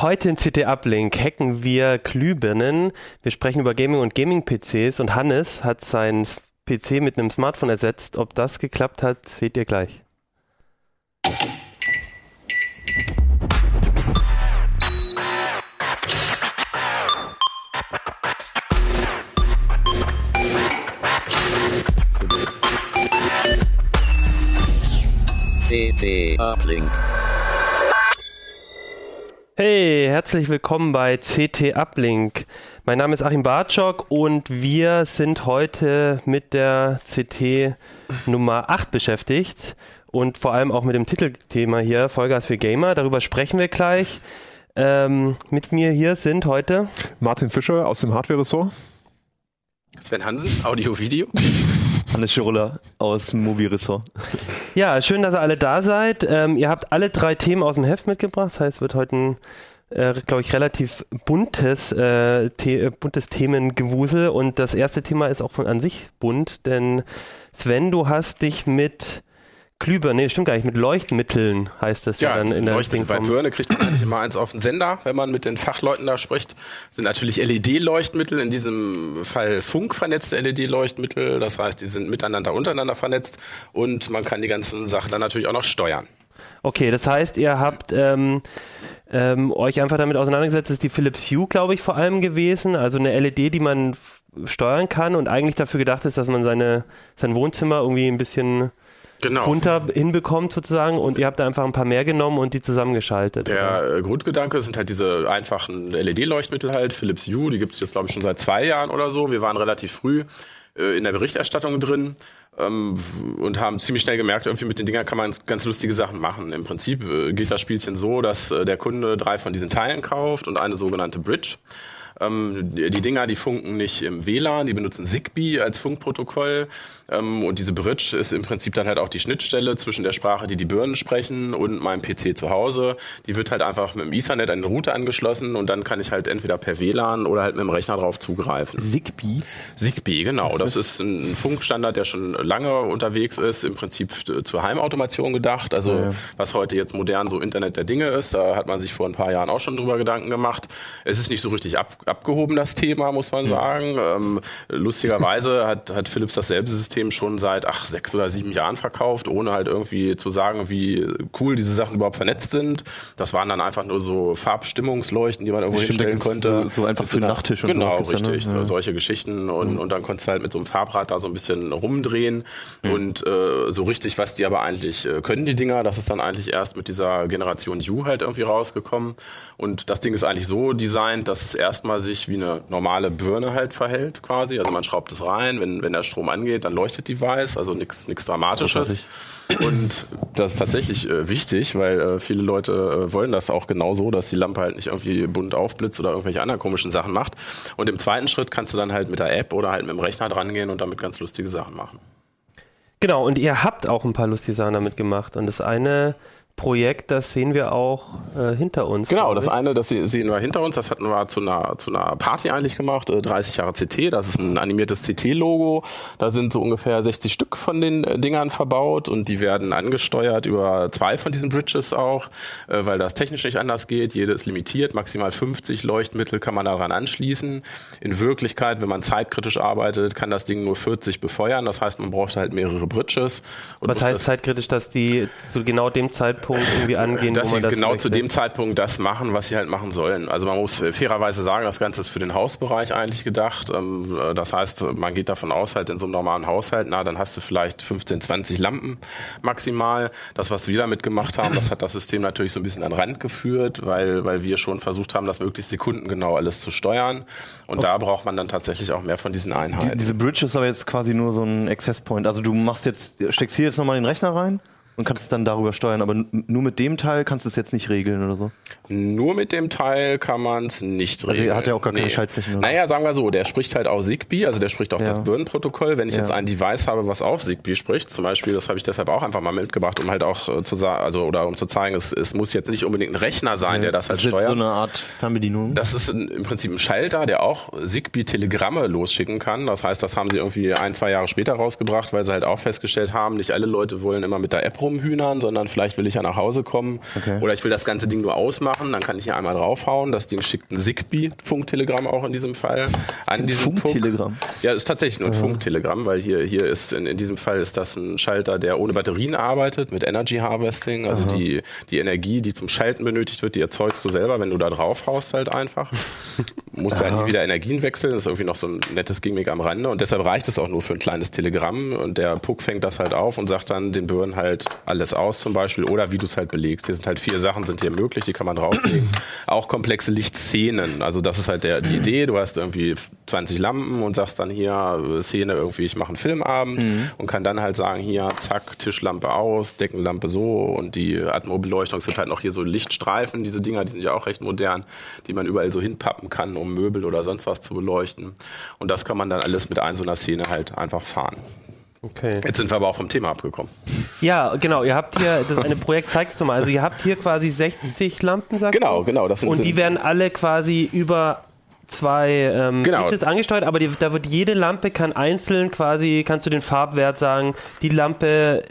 Heute in CT Uplink hacken wir Glühbirnen. Wir sprechen über Gaming und Gaming-PCs und Hannes hat seinen PC mit einem Smartphone ersetzt. Ob das geklappt hat, seht ihr gleich. CT Uplink. Hey, herzlich willkommen bei CT Uplink. Mein Name ist Achim Bartschok und wir sind heute mit der CT Nummer 8 beschäftigt und vor allem auch mit dem Titelthema hier, Vollgas für Gamer. Darüber sprechen wir gleich. Ähm, mit mir hier sind heute Martin Fischer aus dem Hardware-Ressort. Sven Hansen, Audio-Video. Hannes Schirulla aus dem Mobilressort. Ja, schön, dass ihr alle da seid. Ähm, ihr habt alle drei Themen aus dem Heft mitgebracht. Das heißt, es wird heute ein, äh, glaube ich, relativ buntes, äh, The äh, buntes Themengewusel. Und das erste Thema ist auch von an sich bunt, denn Sven, du hast dich mit Glühbirnen, nee, stimmt gar nicht, mit Leuchtmitteln heißt das ja, Ja, dann in der Leuchtmittel. Bei. Birne kriegt man eigentlich immer eins auf den Sender, wenn man mit den Fachleuten da spricht. Sind natürlich LED-Leuchtmittel, in diesem Fall funkvernetzte LED-Leuchtmittel. Das heißt, die sind miteinander, untereinander vernetzt und man kann die ganzen Sachen dann natürlich auch noch steuern. Okay, das heißt, ihr habt ähm, ähm, euch einfach damit auseinandergesetzt, das ist die Philips Hue, glaube ich, vor allem gewesen. Also eine LED, die man steuern kann und eigentlich dafür gedacht ist, dass man seine, sein Wohnzimmer irgendwie ein bisschen Genau. runter hinbekommt sozusagen und ihr habt da einfach ein paar mehr genommen und die zusammengeschaltet. oder? Der äh, Grundgedanke sind halt diese einfachen LED-Leuchtmittel halt, Philips Hue, die gibt es jetzt glaube ich schon seit zwei Jahren oder so. Wir waren relativ früh äh, in der Berichterstattung drin ähm, und haben ziemlich schnell gemerkt, irgendwie mit den Dingern kann man ganz lustige Sachen machen. Im Prinzip äh, geht das Spielchen so, dass äh, der Kunde drei von diesen Teilen kauft und eine sogenannte Bridge. Ähm, die die Dinger, die funken nicht im WLAN, die benutzen Zigbee als Funkprotokoll. Ähm, und diese Bridge ist im Prinzip dann halt auch die Schnittstelle zwischen der Sprache, die die Birnen sprechen, und meinem PC zu Hause. Die wird halt einfach mit dem Ethernet an den Router angeschlossen und dann kann ich halt entweder per WLAN oder halt mit dem Rechner drauf zugreifen. Zigbee. Zigbee, genau. Das ist ein Funkstandard, der schon lange unterwegs ist, im Prinzip zur Heimautomation gedacht. Also was heute jetzt modern so Internet der Dinge ist, da hat man sich vor ein paar Jahren auch schon drüber Gedanken gemacht. Es ist nicht so richtig ab, abgehoben, das Thema, muss man sagen. Ähm, lustigerweise hat, hat Philips dasselbe System schon seit ach, sechs oder sieben Jahren verkauft, ohne halt irgendwie zu sagen, wie cool diese Sachen überhaupt vernetzt sind. Das waren dann einfach nur so Farbstimmungsleuchten, die man irgendwo Stimmt, hinstellen konnte. so- so einfach für einer- Nachttisch und Genau, sowas gibt's da, ne? richtig. So, solche Geschichten und, und dann konntest du halt mit so einem Farbrad da so ein bisschen rumdrehen und äh, so richtig, was die aber eigentlich äh, können, die Dinger, das ist dann eigentlich erst mit dieser Generation U halt irgendwie rausgekommen und das Ding ist eigentlich so designt, dass es erstmal sich wie eine normale Birne halt verhält quasi, also man schraubt es rein, wenn, wenn der Strom angeht, dann leuchtet die weiß, also nichts Dramatisches und das ist tatsächlich äh, wichtig, weil äh, viele Leute äh, wollen das auch genau so, dass die Lampe halt nicht irgendwie bunt aufblitzt oder irgendwelche anderen komischen Sachen macht. Und im zweiten Schritt kannst du dann halt mit der App oder halt mit dem Rechner dran gehen und damit ganz lustige Sachen machen. Genau, und ihr habt auch ein paar lustige Sachen damit gemacht. Und das eine Projekt, das sehen wir auch äh, hinter uns. Genau, das eine, das se- sehen wir hinter uns, das hatten wir zu einer, zu einer Party eigentlich gemacht, äh, 30 Jahre CT, das ist ein animiertes CT-Logo, da sind so ungefähr 60 Stück von den äh, Dingern verbaut und die werden angesteuert über zwei von diesen Bridges auch, äh, weil das technisch nicht anders geht, jede ist limitiert, maximal 50 Leuchtmittel kann man daran anschließen. In Wirklichkeit, wenn man zeitkritisch arbeitet, kann das Ding nur 40 befeuern, das heißt, man braucht halt mehrere Bridges. Was heißt zeitkritisch, dass die zu genau dem Zeitpunkt Zeitpunkt irgendwie angehen, dass sie das genau zu dem Zeitpunkt das machen, was sie halt machen sollen. Also man muss fairerweise sagen, das Ganze ist für den Hausbereich eigentlich gedacht. Ähm, Das heißt, man geht davon aus, halt in so einem normalen Haushalt, na, dann hast du vielleicht 15, 20 Lampen maximal. Das, was wir damit gemacht haben, das hat das System natürlich so ein bisschen an den Rand geführt, weil, weil wir schon versucht haben, das möglichst sekundengenau alles zu steuern. Und da braucht man dann tatsächlich auch mehr von diesen Die, Einheiten. diese Bridge ist aber jetzt quasi nur so ein Access Point. Also du machst jetzt, steckst hier jetzt nochmal den Rechner rein und kannst es dann darüber steuern, aber nur mit dem Teil kannst du es jetzt nicht regeln oder so. Nur mit dem Teil kann man es nicht Also regeln. er hat ja auch gar keine Schaltflächen, oder? Naja, sagen wir so, der spricht halt auch Zigbee, also der spricht auch Ja. das Birnenprotokoll. Wenn ich Ja. jetzt ein Device habe, was auf Zigbee spricht, zum Beispiel, das habe ich deshalb auch einfach mal mitgebracht, um halt auch äh, zu sagen, also oder um zu zeigen, es, es muss jetzt nicht unbedingt ein Rechner sein, der das halt ist jetzt steuert. so eine Art Fernbedienung. Das ist im Prinzip ein Schalter, der auch Zigbee-Telegramme losschicken kann. Das heißt, das haben sie irgendwie ein, zwei Jahre später rausgebracht, weil sie halt auch festgestellt haben, nicht alle Leute wollen immer mit der App rumhühnern, sondern vielleicht will ich ja nach Hause kommen Okay. oder ich will das ganze Ding nur ausmachen, dann kann ich hier einmal draufhauen. Das Ding schickt ein Zigbee-Funktelegramm auch in diesem Fall an diesen. Funktelegramm? Ja, ist tatsächlich nur ein Funktelegramm, weil hier, hier ist, in, in diesem Fall ist das ein Schalter, der ohne Batterien arbeitet, mit Energy Harvesting. Also die, die Energie, die zum Schalten benötigt wird, die erzeugst du selber, wenn du da drauf haust halt einfach. Musst du halt nie wieder Energien wechseln. Das ist irgendwie noch so ein nettes Gimmick am Rande. Und deshalb reicht es auch nur für ein kleines Telegramm. Und der Puck fängt das halt auf und sagt dann den Birnen halt alles aus zum Beispiel. Oder wie du es halt belegst. Hier sind halt vier Sachen, sind hier möglich, die kann man drauflegen. auch komplexe Lichtszenen. Also das ist halt der, die Idee. Du hast irgendwie 20 Lampen und sagst dann hier äh, Szene irgendwie, ich mache einen Filmabend und kann dann halt sagen, hier, zack, Tischlampe aus, Deckenlampe so und die Atmobeleuchtung. Es gibt halt noch hier so Lichtstreifen, diese Dinger, die sind ja auch recht modern, die man überall so hinpappen kann, um Möbel oder sonst was zu beleuchten. Und das kann man dann alles mit ein so einer Szene halt einfach fahren. Okay. Jetzt sind wir aber auch vom Thema abgekommen. Ja, genau. Ihr habt hier, das eine Projekt zeigst du mal. Also ihr habt hier quasi 60 Lampen, sagst Genau, du? genau. Das sind, Und die werden alle quasi über zwei ähm, Genau. Switches angesteuert, aber die, da wird jede Lampe kann einzeln quasi, kannst du den Farbwert sagen, die Lampe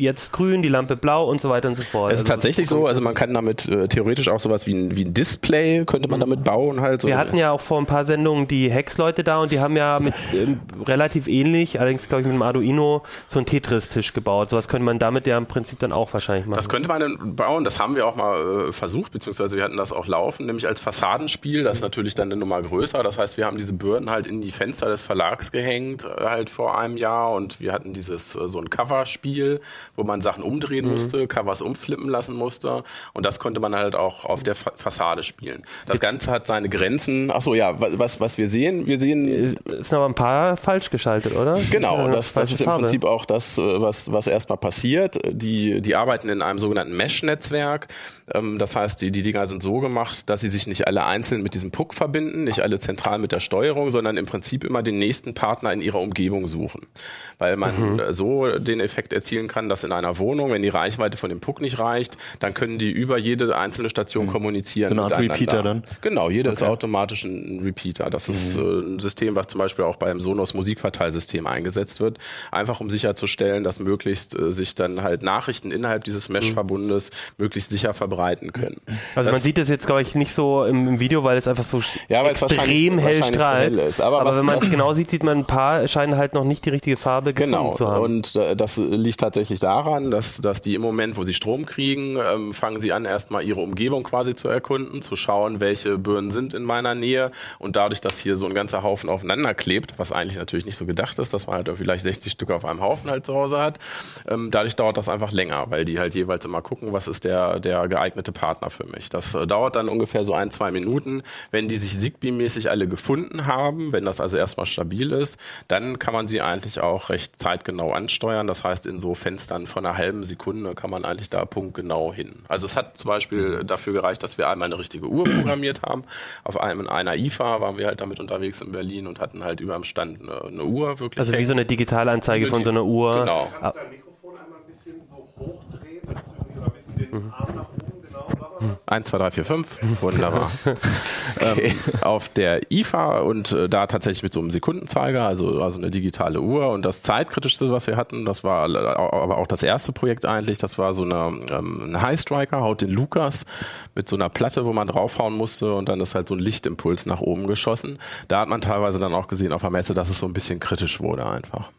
jetzt grün, die Lampe blau und so weiter und so fort. es ist Also- tatsächlich so, also man kann damit äh, theoretisch auch sowas wie ein, wie ein Display könnte man damit bauen halt. So Wir hatten ja auch vor ein paar Sendungen die Hex-Leute da und die haben ja mit ähm, relativ ähnlich, allerdings glaube ich mit einem Arduino, so einen Tetris-Tisch gebaut. Sowas könnte man damit ja im Prinzip dann auch wahrscheinlich machen. Das könnte man dann bauen, das haben wir auch mal äh, versucht, beziehungsweise wir hatten das auch laufen, nämlich als Fassadenspiel, das ist natürlich dann eine Nummer größer, das heißt, wir haben diese Birnen halt in die Fenster des Verlags gehängt, äh, halt vor einem Jahr und wir hatten dieses, äh, so ein Coverspiel, wo man Sachen umdrehen musste, Covers umflippen lassen musste und das konnte man halt auch auf der Fa Fassade spielen. Das Ganze hat seine Grenzen, ach so, ja, wa- was, was wir sehen, wir sehen Es sind aber ein paar falsch geschaltet, oder? Genau, Äh, das, das ist im. Prinzip auch das, äh, was, was erstmal passiert. Die, die arbeiten in einem sogenannten Mesh-Netzwerk. Ähm, Das heißt, die, die Dinger sind so gemacht, dass sie sich nicht alle einzeln mit diesem Puck verbinden, nicht alle zentral mit der Steuerung, sondern im Prinzip immer den nächsten Partner in ihrer Umgebung suchen. Weil man äh, so den Effekt erzielen kann, dass in einer Wohnung, wenn die Reichweite von dem Puck nicht reicht, dann können die über jede einzelne Station kommunizieren. Eine Art miteinander. Repeater dann? Genau, jeder ist automatisch ein Repeater. Das ist äh, ein System, was zum Beispiel auch beim Sonos Musikverteilsystem eingesetzt wird, einfach um sicherzustellen, dass möglichst äh, sich dann halt Nachrichten innerhalb dieses Mesh-Verbundes möglichst sicher verbreiten können. Also man Das- sieht das jetzt, glaube ich, nicht so im, Video, weil es einfach so Ja, extrem hell strahlt. hell ist. Aber was- wenn man es genau sieht, sieht man ein paar scheinen halt noch nicht die richtige Farbe Genau, zu haben. und äh, das liegt tatsächlich daran, dass, dass die im Moment, wo sie Strom kriegen, ähm, fangen sie an, erstmal ihre Umgebung quasi zu erkunden, zu schauen, welche Birnen sind in meiner Nähe und dadurch, dass hier so ein ganzer Haufen aufeinander klebt, was eigentlich natürlich nicht so gedacht ist, dass man halt vielleicht 60 Stück auf einem Haufen halt zu Hause hat, ähm, dadurch dauert das einfach länger, weil die halt jeweils immer gucken, was ist der, der geeignete Partner für mich. Das äh, dauert dann ungefähr so ein, zwei Minuten. Wenn die sich Zigbee-mäßig alle gefunden haben, wenn das also erstmal stabil ist, dann kann man sie eigentlich auch recht zeitgenau ansteuern. Das heißt, in so Fenstern von einer halben Sekunde kann man eigentlich da punktgenau hin. Also es hat zum Beispiel dafür gereicht, dass wir einmal eine richtige Uhr programmiert haben. Auf einem, in einer IFA waren wir halt damit unterwegs in Berlin und hatten halt über dem Stand eine, eine Uhr wirklich. also wie hängen. so eine Digitalanzeige von so einer Uhr. Genau. Kannst du dein Mikrofon einmal ein bisschen so hochdrehen? Das ist irgendwie ein bisschen den Arm nach oben, genau, sag mal was. 1, 2, 3, 4, 5. Wunderbar. ähm, auf der IFA und äh, da tatsächlich mit so einem Sekundenzeiger, also, also eine digitale Uhr. Und das zeitkritischste, was wir hatten, das war aber auch das erste Projekt eigentlich, das war so eine, ähm, ein High Striker, haut den Lukas mit so einer Platte, wo man draufhauen musste und dann ist halt so ein Lichtimpuls nach oben geschossen. Da hat man teilweise dann auch gesehen auf der Messe, dass es so ein bisschen kritisch wurde einfach.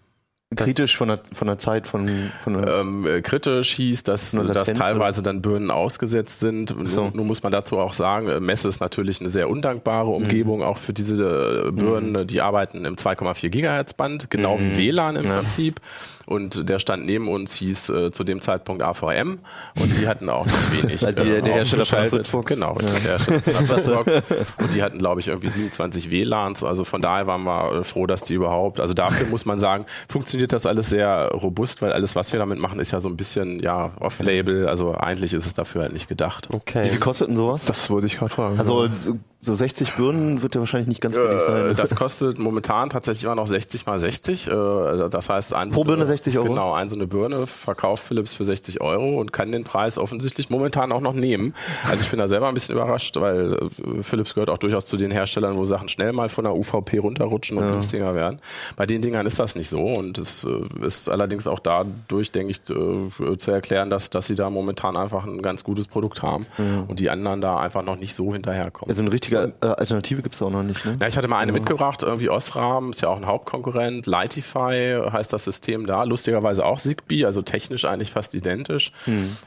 Kritisch von der, von der Zeit von, von der, ähm, äh, kritisch hieß, dass, dass teilweise dann Birnen ausgesetzt sind. so. Nun, nun muss man dazu auch sagen, äh, Messe ist natürlich eine sehr undankbare Mhm. Umgebung auch für diese äh, Birnen. Die arbeiten im 2,4 Gigahertz Band, genau wie WLAN im Mhm. Ja. Prinzip. Und der stand neben uns hieß äh, zu dem Zeitpunkt AVM und die hatten auch noch wenig. Die- der äh, Hersteller von der. Fritzbox. Genau, der Hersteller von der Fritzbox. Und die hatten, glaube ich, irgendwie 27 WLANs. Also von daher waren wir froh, dass die überhaupt, also dafür muss man sagen, funktioniert das alles sehr robust, weil alles, was wir damit machen, ist ja so ein bisschen, ja, off-label. Also eigentlich ist es dafür halt nicht gedacht. Okay. wie viel kostet denn sowas? Das wollte ich gerade fragen. Also so- so 60 Birnen wird ja wahrscheinlich nicht ganz billig Äh, sein. das kostet momentan tatsächlich immer noch 60 mal 60. Äh, Das heißt, ein Pro Birne 60 Euro? Genau, ein so eine Birne verkauft Philips für 60 Euro und kann den Preis offensichtlich momentan auch noch nehmen. Also ich bin da selber ein bisschen überrascht, weil äh, Philips gehört auch durchaus zu den Herstellern, wo Sachen schnell mal von der UVP runterrutschen und günstiger werden. Bei den Dingern ist das nicht so und es äh, ist allerdings auch dadurch, denke ich, äh, zu erklären, dass, dass sie da momentan einfach ein ganz gutes Produkt haben und die anderen da einfach noch nicht so hinterherkommen. also eine richtige äh, Alternative gibt es auch noch nicht, ne? Ja, ich hatte mal eine mitgebracht, irgendwie Osram, ist ja auch ein Hauptkonkurrent. Lightify heißt das System da. Lustigerweise auch Zigbee, also technisch eigentlich fast identisch.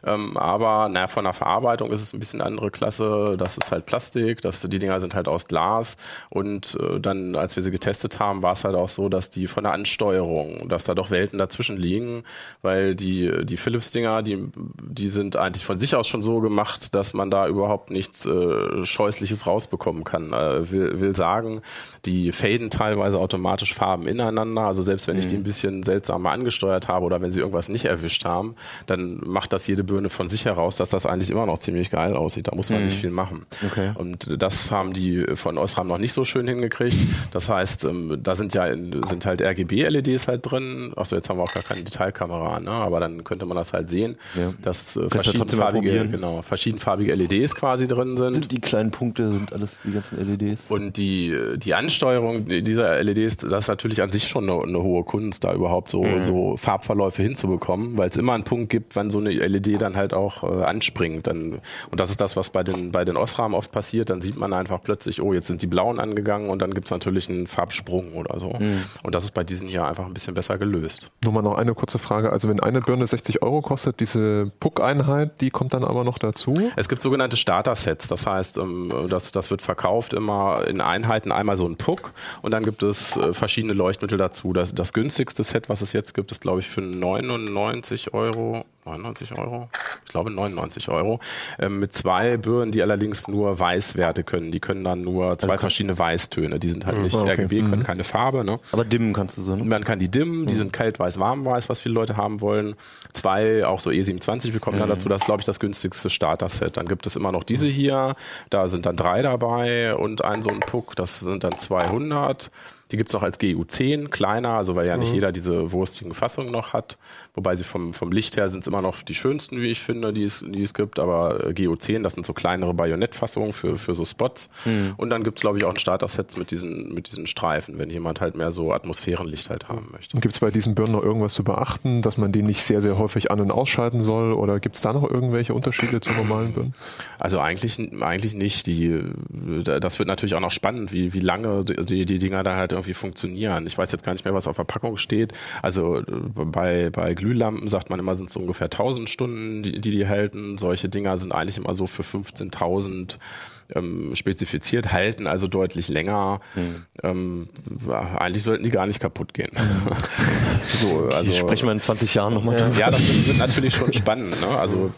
Ähm, aber naja, von der Verarbeitung ist es ein bisschen andere Klasse. Das ist halt Plastik, das, die Dinger sind halt aus Glas. Und äh, dann, als wir sie getestet haben, war es halt auch so, dass die von der Ansteuerung, dass da doch Welten dazwischen liegen, weil die, die Philips-Dinger, die, die sind eigentlich von sich aus schon so gemacht, dass man da überhaupt nichts äh, Scheußliches rausbekommen kann. Äh, will, will sagen, die faden teilweise automatisch Farben ineinander. Also selbst wenn ich die ein bisschen seltsamer angesteuert habe oder wenn sie irgendwas nicht erwischt haben, dann macht das jede Birne von sich heraus, dass das eigentlich immer noch ziemlich geil aussieht. Da muss man nicht viel machen. Okay. Und das haben die von Osram noch nicht so schön hingekriegt. Das heißt, ähm, da sind ja sind halt RGB-LEDs halt drin. Achso, jetzt haben wir auch gar keine Detailkamera, ne? aber dann könnte man das halt sehen, Ja. dass äh, verschiedenfarbige, genau, verschiedenfarbige LEDs quasi drin sind. Die kleinen Punkte, sind alles die ganzen LEDs. Und die, die Ansteuerung dieser LEDs, das ist natürlich an sich schon eine, eine hohe Kunst, da überhaupt so, so Farbverläufe hinzubekommen, weil es immer einen Punkt gibt, wann so eine LED dann halt auch äh, anspringt. Dann, und das ist das, was bei den, bei den Osram oft passiert. Dann sieht man einfach plötzlich, oh, jetzt sind die blauen angegangen und dann gibt's natürlich einen Farbsprung oder so. Und das ist bei diesen hier einfach ein bisschen besser gelöst. Nur mal noch eine kurze Frage. Also wenn eine Birne 60 Euro kostet, diese Puck-Einheit, die kommt dann aber noch dazu? Es gibt sogenannte Starter-Sets, das heißt, ähm, das, das wird verkauft immer in Einheiten, einmal so ein Puck und dann gibt es äh, verschiedene Leuchtmittel dazu. Das, das günstigste Set, was es jetzt gibt, ist glaube ich für 99 Euro, 99 Euro? Ich glaube 99 Euro, ähm, mit zwei Birnen, die allerdings nur Weißwerte können. Die können dann nur zwei verschiedene Weißtöne, die sind halt nicht okay. RGB, können keine Farbe, ne? Aber dimmen kannst du so, ne? Man kann die dimmen, die sind kalt, weiß, warm, weiß, was viele Leute haben wollen. Zwei, auch so E27 bekommen dann dazu. Das ist, glaube ich, das günstigste Starter-Set. Dann gibt es immer noch diese hier. Da sind dann drei dabei und ein so ein Puck. Das sind dann 200. Die gibt's noch als GU10, kleiner, also weil ja nicht jeder diese wurstigen Fassungen noch hat. Wobei sie vom, vom Licht her sind es immer noch die schönsten, wie ich finde, die es, die es gibt. Aber äh, GU10, das sind so kleinere Bajonettfassungen für, für so Spots. Und dann gibt's glaube ich, auch ein Starter-Set mit diesen, mit diesen Streifen, wenn jemand halt mehr so Atmosphärenlicht halt haben möchte. Und gibt es bei diesen Birnen noch irgendwas zu beachten, dass man den nicht sehr, sehr häufig an- und ausschalten soll? Oder gibt es da noch irgendwelche Unterschiede zu normalen Birnen? Also eigentlich, eigentlich nicht. Die, das wird natürlich auch noch spannend, wie, wie lange die, die Dinger da halt irgendwie funktionieren. Ich weiß jetzt gar nicht mehr, was auf der Packung steht. Also äh, bei, bei Glühlampen sagt man immer, sind es ungefähr 1000 Stunden, die, die die halten. Solche Dinger sind eigentlich immer so für 15.000 ähm, spezifiziert, halten also deutlich länger. Ähm, eigentlich sollten die gar nicht kaputt gehen. so, also, Die sprechen wir in 20 Jahren nochmal drüber. ja, das wird, natürlich schon spannend. Ne? Also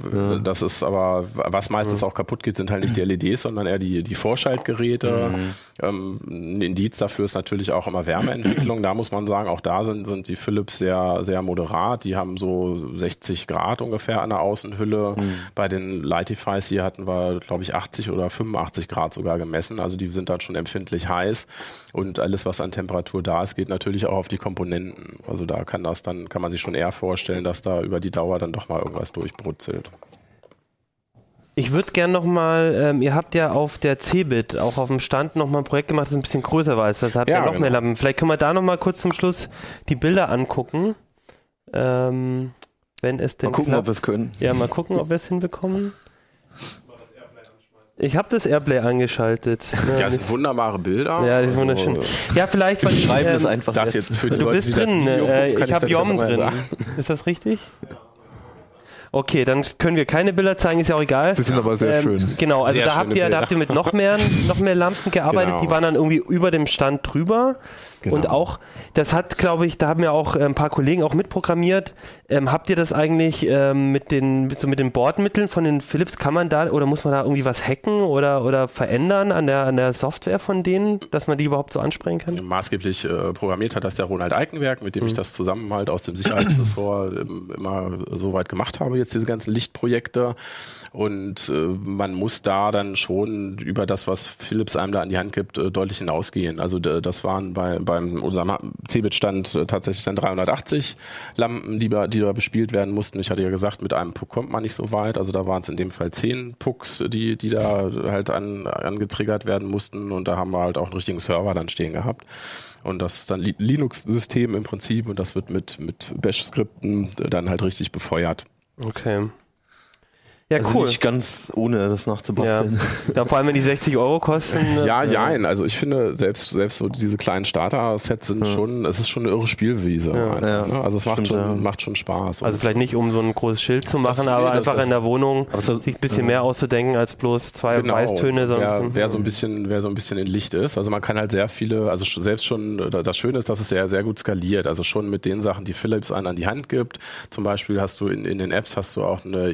das ist aber, was meistens auch kaputt geht, sind halt nicht die LEDs, sondern eher die, die Vorschaltgeräte. Ähm, ein Indiz dafür ist natürlich auch immer Wärmeentwicklung. Da muss man sagen, auch da sind, sind die Philips sehr, sehr moderat. Die haben so 60 Grad ungefähr an der Außenhülle. Bei den Lightifys hier hatten wir, glaube ich, 80 oder 85 Grad sogar gemessen. Also die sind dann schon empfindlich heiß. Und alles, was an Temperatur da ist, geht natürlich auch auf die Komponenten. Also da kann das dann, kann man sich schon eher vorstellen, dass da über die Dauer dann doch mal irgendwas durchbrutzelt. Ich würde gern nochmal, ähm, ihr habt ja auf der CeBIT auch auf dem Stand nochmal ein Projekt gemacht, das ein bisschen größer war. Das habt ihr Ja, noch genau. mehr Lampen. Vielleicht können wir da nochmal kurz zum Schluss die Bilder angucken. Ähm, wenn es denn Mal gucken, ob klappt. wir es können. Ja, mal gucken, ob wir es hinbekommen. Ich habe das Airplay angeschaltet. Ja, es sind wunderbare Bilder. ja das ist Also, wunderschön. Ja, vielleicht, weil ich, Schreiben das ähm, einfach Das jetzt für die Du Leute, bist die das drin. Video Äh, ich habe das Yom drin. Ist das richtig? Okay, dann können wir keine Bilder zeigen, ist ja auch egal. Sie sind aber sehr schön. Genau, also Sehr da habt ihr, da Bilder. habt ihr mit noch mehr, noch mehr Lampen gearbeitet, Genau. die waren dann irgendwie über dem Stand drüber. Genau. Und auch, das hat, glaube ich, da haben ja auch äh, ein paar Kollegen auch mitprogrammiert. Ähm, habt ihr das eigentlich ähm, mit den, so mit den Bordmitteln von den Philips, kann man da oder muss man da irgendwie was hacken oder, oder verändern an der, an der Software von denen, dass man die überhaupt so ansprechen kann? Maßgeblich äh, programmiert hat das der Ronald Eikenberg, mit dem Mhm. ich das zusammen halt aus dem Sicherheitsressort ähm, immer so weit gemacht habe, jetzt diese ganzen Lichtprojekte. Und äh, man muss da dann schon über das, was Philips einem da an die Hand gibt, äh, deutlich hinausgehen. Also das waren bei, beim unserem Cebit-Stand äh, tatsächlich dann 380 Lampen, die, da- die da bespielt werden mussten. Ich hatte ja gesagt, mit einem Puck kommt man nicht so weit. Also da waren es in dem Fall 10 Pucks, die, die da halt an, angetriggert werden mussten. Und da haben wir halt auch einen richtigen Server dann stehen gehabt. Und das ist dann Li- Linux-System im Prinzip und das wird mit, mit Bash-Skripten dann halt richtig befeuert. Okay. Ja, Also cool. nicht ganz ohne das Ja. nachzubasteln. ja, vor allem, wenn die 60 Euro kosten. Ja, ja, also ich finde, selbst, selbst so diese kleinen Starter-Sets sind schon, es ist schon eine irre Spielwiese. Ja. einfach, Ja. ne? Also es macht, Stimmt, schon, ja. macht schon Spaß. Also vielleicht nicht, um so ein großes Schild zu machen, nee, aber einfach in der Wohnung sich ein bisschen mehr auszudenken als bloß zwei Genau. Weißtöne. So wer, wer so ein bisschen, wer so ein bisschen in Licht ist. Also man kann halt sehr viele, also selbst schon, äh, das Schöne ist, dass es sehr, sehr gut skaliert. Also schon mit den Sachen, die Philips einen an die Hand gibt. Zum Beispiel hast du in, in den Apps hast du auch eine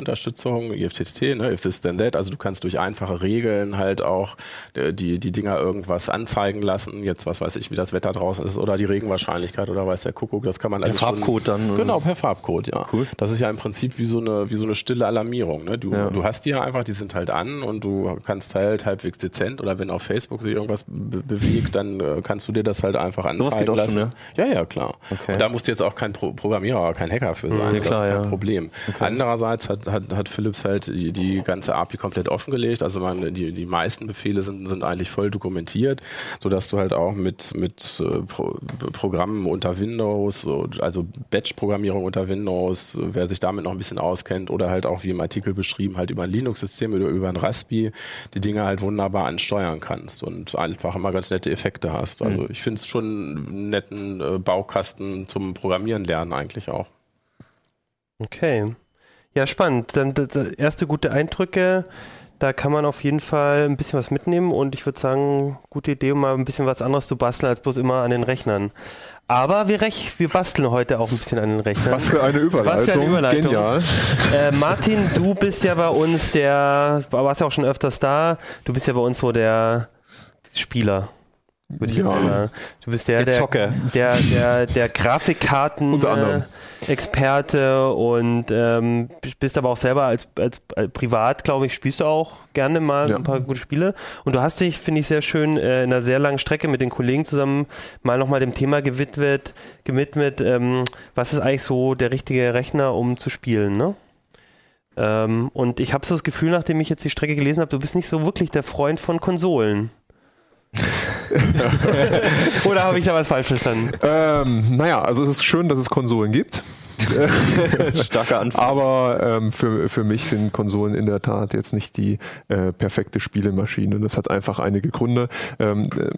IFTT-Unterstützung, IFTTT, ne, if this then that. Also du kannst durch einfache Regeln halt auch äh, die, die Dinger irgendwas anzeigen lassen. Jetzt, was weiß ich, wie das Wetter draußen ist oder die Regenwahrscheinlichkeit oder weiß der Kuckuck. Das kann man Per alles schon- Farbcode dann? Genau, per Farbcode, ja. Cool. Das ist ja im Prinzip wie so eine, wie so eine stille Alarmierung. Ne? Du, Ja. du hast die ja einfach, die sind halt an und du kannst halt halbwegs dezent oder wenn auf Facebook sich irgendwas be bewegt, dann äh, kannst du dir das halt einfach anzeigen geht auch lassen. schon, ja? ja, ja, klar. Okay. Und da musst du jetzt auch kein Pro Programmierer oder kein Hacker für sein. Ja, klar, das ist kein ja. Problem. Andererseits hat, hat, hat Philips halt die, die ganze API komplett offengelegt. Also man, die, die meisten Befehle sind, sind eigentlich voll dokumentiert, sodass du halt auch mit, mit äh, Pro Programmen unter Windows, so, also Batch-Programmierung unter Windows, wer sich damit noch ein bisschen auskennt oder halt auch wie im Artikel beschrieben, halt über ein Linux-System oder über ein Raspi die Dinge halt wunderbar ansteuern kannst und einfach immer ganz nette Effekte hast. Also ich finde es schon einen netten äh, Baukasten zum Programmieren lernen eigentlich auch. Okay. Ja, spannend. Dann erste gute Eindrücke. Da kann man auf jeden Fall ein bisschen was mitnehmen und ich würde sagen, gute Idee, um mal ein bisschen was anderes zu basteln, als bloß immer an den Rechnern. Aber wir, rech wir basteln heute auch ein bisschen an den Rechnern. Was für eine Überleitung. Was für eine Überleitung. Genial. Äh, Martin, du bist ja bei uns der, warst ja auch schon öfters da, du bist ja bei uns so der Spieler. Würde ich Ja. sagen. Du bist der, Der der, Zocker. der, der, der Grafikkarten Unter anderem. äh, Experte und ähm, bist aber auch selber als, als, als privat, glaube ich, spielst du auch gerne mal Ja. ein paar gute Spiele. Und du hast dich, finde ich, sehr schön äh, in einer sehr langen Strecke mit den Kollegen zusammen mal nochmal dem Thema gewidmet, gewidmet ähm, was ist eigentlich so der richtige Rechner, um zu spielen, ne? Ähm, und ich habe so das Gefühl, nachdem ich jetzt die Strecke gelesen habe, du bist nicht so wirklich der Freund von Konsolen. Oder habe ich da was falsch verstanden? Ähm, naja, also es ist schön, dass es Konsolen gibt. Starker Anfang. Aber ähm, für, für mich sind Konsolen in der Tat jetzt nicht die äh, perfekte Spielemaschine. Das hat einfach einige Gründe. Ähm, äh,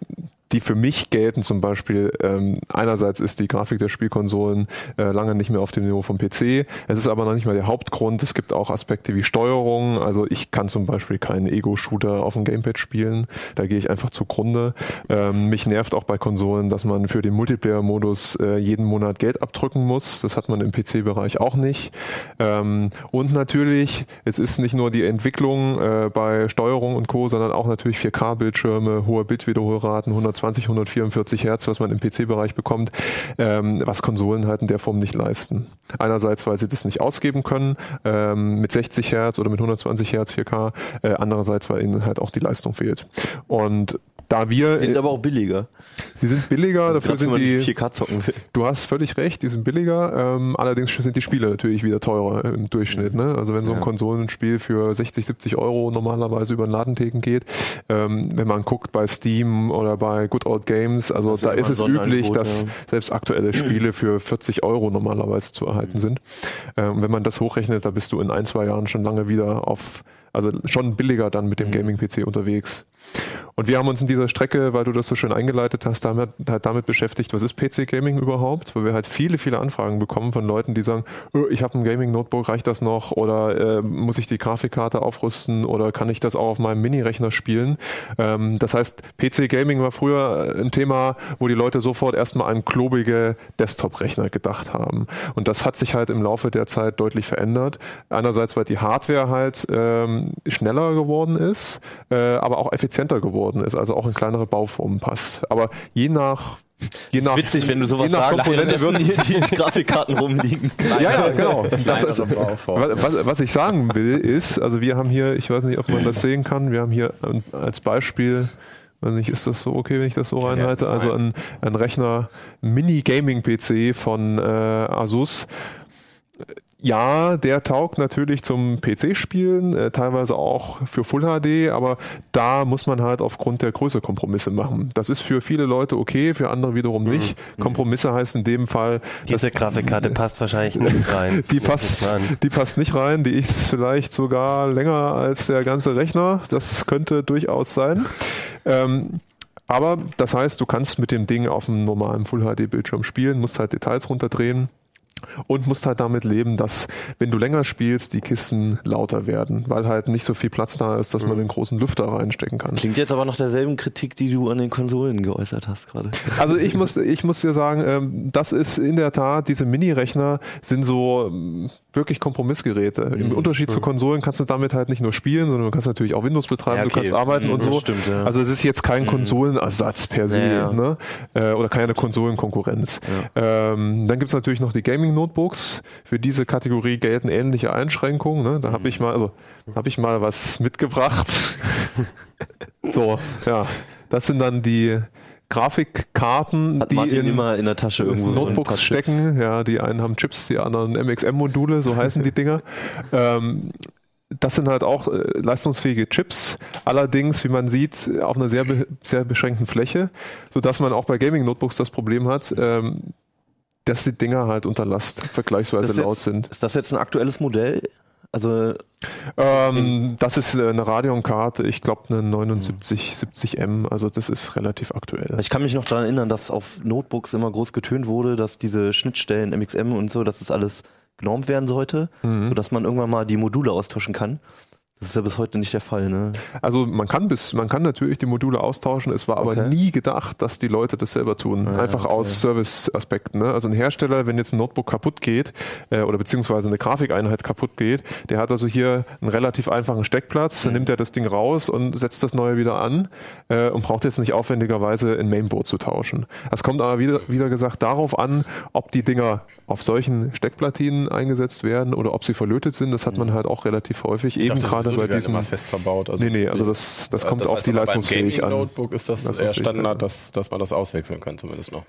die für mich gelten zum Beispiel, ähm, einerseits ist die Grafik der Spielkonsolen äh, lange nicht mehr auf dem Niveau vom PC. Es ist aber noch nicht mal der Hauptgrund. Es gibt auch Aspekte wie Steuerung. Also ich kann zum Beispiel keinen Ego-Shooter auf dem Gamepad spielen. Da gehe ich einfach zugrunde. Ähm, mich nervt auch bei Konsolen, dass man für den Multiplayer-Modus äh, jeden Monat Geld abdrücken muss. Das hat man im PC-Bereich auch nicht. Ähm, und natürlich, es ist nicht nur die Entwicklung äh, bei Steuerung und Co., sondern auch natürlich 4K-Bildschirme, hohe Bildwiederholraten, 120, 144 Hertz, was man im PC-Bereich bekommt, ähm, was Konsolen halt in der Form nicht leisten. Einerseits, weil sie das nicht ausgeben können, ähm, mit 60 Hertz oder mit 120 Hertz 4K, äh, andererseits, weil ihnen halt auch die Leistung fehlt. Und da wir, Sind aber auch billiger. sie sind billiger, dafür Gerade wenn sind die, nicht 4K zocken will. Du hast völlig recht, die sind billiger. Ähm, allerdings sind die Spiele natürlich wieder teurer im Durchschnitt. Ne? Also wenn so ein Ja. Konsolenspiel für 60, 70 Euro normalerweise über den Ladentheken geht, ähm, wenn man guckt bei Steam oder bei Good Old Games, also Das ist da ist ein es üblich, dass ja. selbst aktuelle Spiele für 40 Euro normalerweise zu erhalten sind. Ähm, wenn man das hochrechnet, da bist du in ein, zwei Jahren schon lange wieder auf Also schon billiger dann mit dem Gaming-PC unterwegs. Und wir haben uns in dieser Strecke, weil du das so schön eingeleitet hast, damit, halt damit beschäftigt, was ist PC-Gaming überhaupt? Weil wir halt viele, viele Anfragen bekommen von Leuten, die sagen, oh, ich habe ein Gaming-Notebook, reicht das noch? Oder äh, muss ich die Grafikkarte aufrüsten? Oder kann ich das auch auf meinem Mini-Rechner spielen? Ähm, das heißt, PC-Gaming war früher ein Thema, wo die Leute sofort erstmal an klobige Desktop-Rechner gedacht haben. Und das hat sich halt im Laufe der Zeit deutlich verändert. Einerseits, weil die Hardware halt ähm, schneller geworden ist, äh, aber auch effizienter geworden ist, also auch in kleinere Bauformen passt. Aber je nach Je nach, witzig, wenn du sowas je nach sagst, Komponente würden hier die Grafikkarten rumliegen. ja, ja, genau. Das ist, was, was ich sagen will, ist, also wir haben hier, ich weiß nicht, ob man das sehen kann, wir haben hier als Beispiel, weiß nicht, ist das so okay, wenn ich das so reinhalte? Also ein, ein Rechner, Mini-Gaming-PC von äh, Asus. Ja, der taugt natürlich zum PC-Spielen, äh, teilweise auch für Full HD, aber da muss man halt aufgrund der Größe Kompromisse machen. Das ist für viele Leute okay, für andere wiederum nicht. Kompromisse heißt in dem Fall, Diese Grafikkarte passt wahrscheinlich nicht rein. die passt, die passt nicht rein. Die ist vielleicht sogar länger als der ganze Rechner. Das könnte durchaus sein. Ähm, aber das heißt, du kannst mit dem Ding auf einem normalen Full HD Bildschirm spielen, musst halt Details runterdrehen. Und musst halt damit leben, dass, wenn du länger spielst, die Kisten lauter werden, weil halt nicht so viel Platz da ist, dass man den großen Lüfter reinstecken kann. Klingt jetzt aber nach derselben Kritik, die du an den Konsolen geäußert hast gerade. Also ich muss, ich muss dir sagen, ähm, das ist in der Tat, diese Mini-Rechner sind so wirklich Kompromissgeräte. Im Unterschied zu Konsolen kannst du damit halt nicht nur spielen, sondern du kannst natürlich auch Windows betreiben, Ja, du okay. kannst arbeiten Mhm, und so. stimmt, ja. Also es ist jetzt kein Konsolenersatz per se, Ja. Ne? Äh, oder keine Konsolenkonkurrenz. Ähm, dann gibt's natürlich noch die Gaming-Notebooks. Für diese Kategorie gelten ähnliche Einschränkungen. Ne? Da habe ich mal, also habe ich mal was mitgebracht. so, ja. Das sind dann die Grafikkarten, Hat die Martin in immer in der Tasche irgendwo Notebooks stecken. Ja, die einen haben Chips, die anderen MXM-Module, so heißen die Dinger. Ähm, das sind halt auch äh, leistungsfähige Chips, allerdings, wie man sieht, auf einer sehr, be sehr beschränkten Fläche, sodass man auch bei Gaming-Notebooks das Problem hat, ähm, dass die Dinger halt unter Last vergleichsweise das laut jetzt- sind. Ist das jetzt ein aktuelles Modell? Also Ähm, das ist äh, eine Radeon-Karte, ich glaube eine 79 70M, also das ist relativ aktuell. ich kann mich noch daran erinnern, dass auf Notebooks immer groß getönt wurde, dass diese Schnittstellen MXM und so, dass das alles genormt werden sollte, Mhm. sodass man irgendwann mal die Module austauschen kann. Das ist ja bis heute nicht der Fall, ne? Also man kann bis, man kann natürlich die Module austauschen. Es war aber Okay. nie gedacht, dass die Leute das selber tun. Ah, Einfach okay. aus Service-Aspekten. Ne? Also ein Hersteller, wenn jetzt ein Notebook kaputt geht äh, oder beziehungsweise eine Grafikeinheit kaputt geht, der hat also hier einen relativ einfachen Steckplatz. Mhm. Dann nimmt er das Ding raus und setzt das neue wieder an äh, und braucht jetzt nicht aufwendigerweise ein Mainboard zu tauschen. Das kommt aber wieder, wieder gesagt darauf an, ob die Dinger auf solchen Steckplatinen eingesetzt werden oder ob sie verlötet sind. Das hat man halt auch relativ häufig. Ich Eben gerade sowieso, bei die diesen. immer fest verbaut. Also Nee, nee, also das, das kommt das auf heißt die aber leistungsfähig beim an. Gaming-Notebook ist das eher Leistungsfähigkeit. Standard, dass, dass man das auswechseln kann, zumindest noch.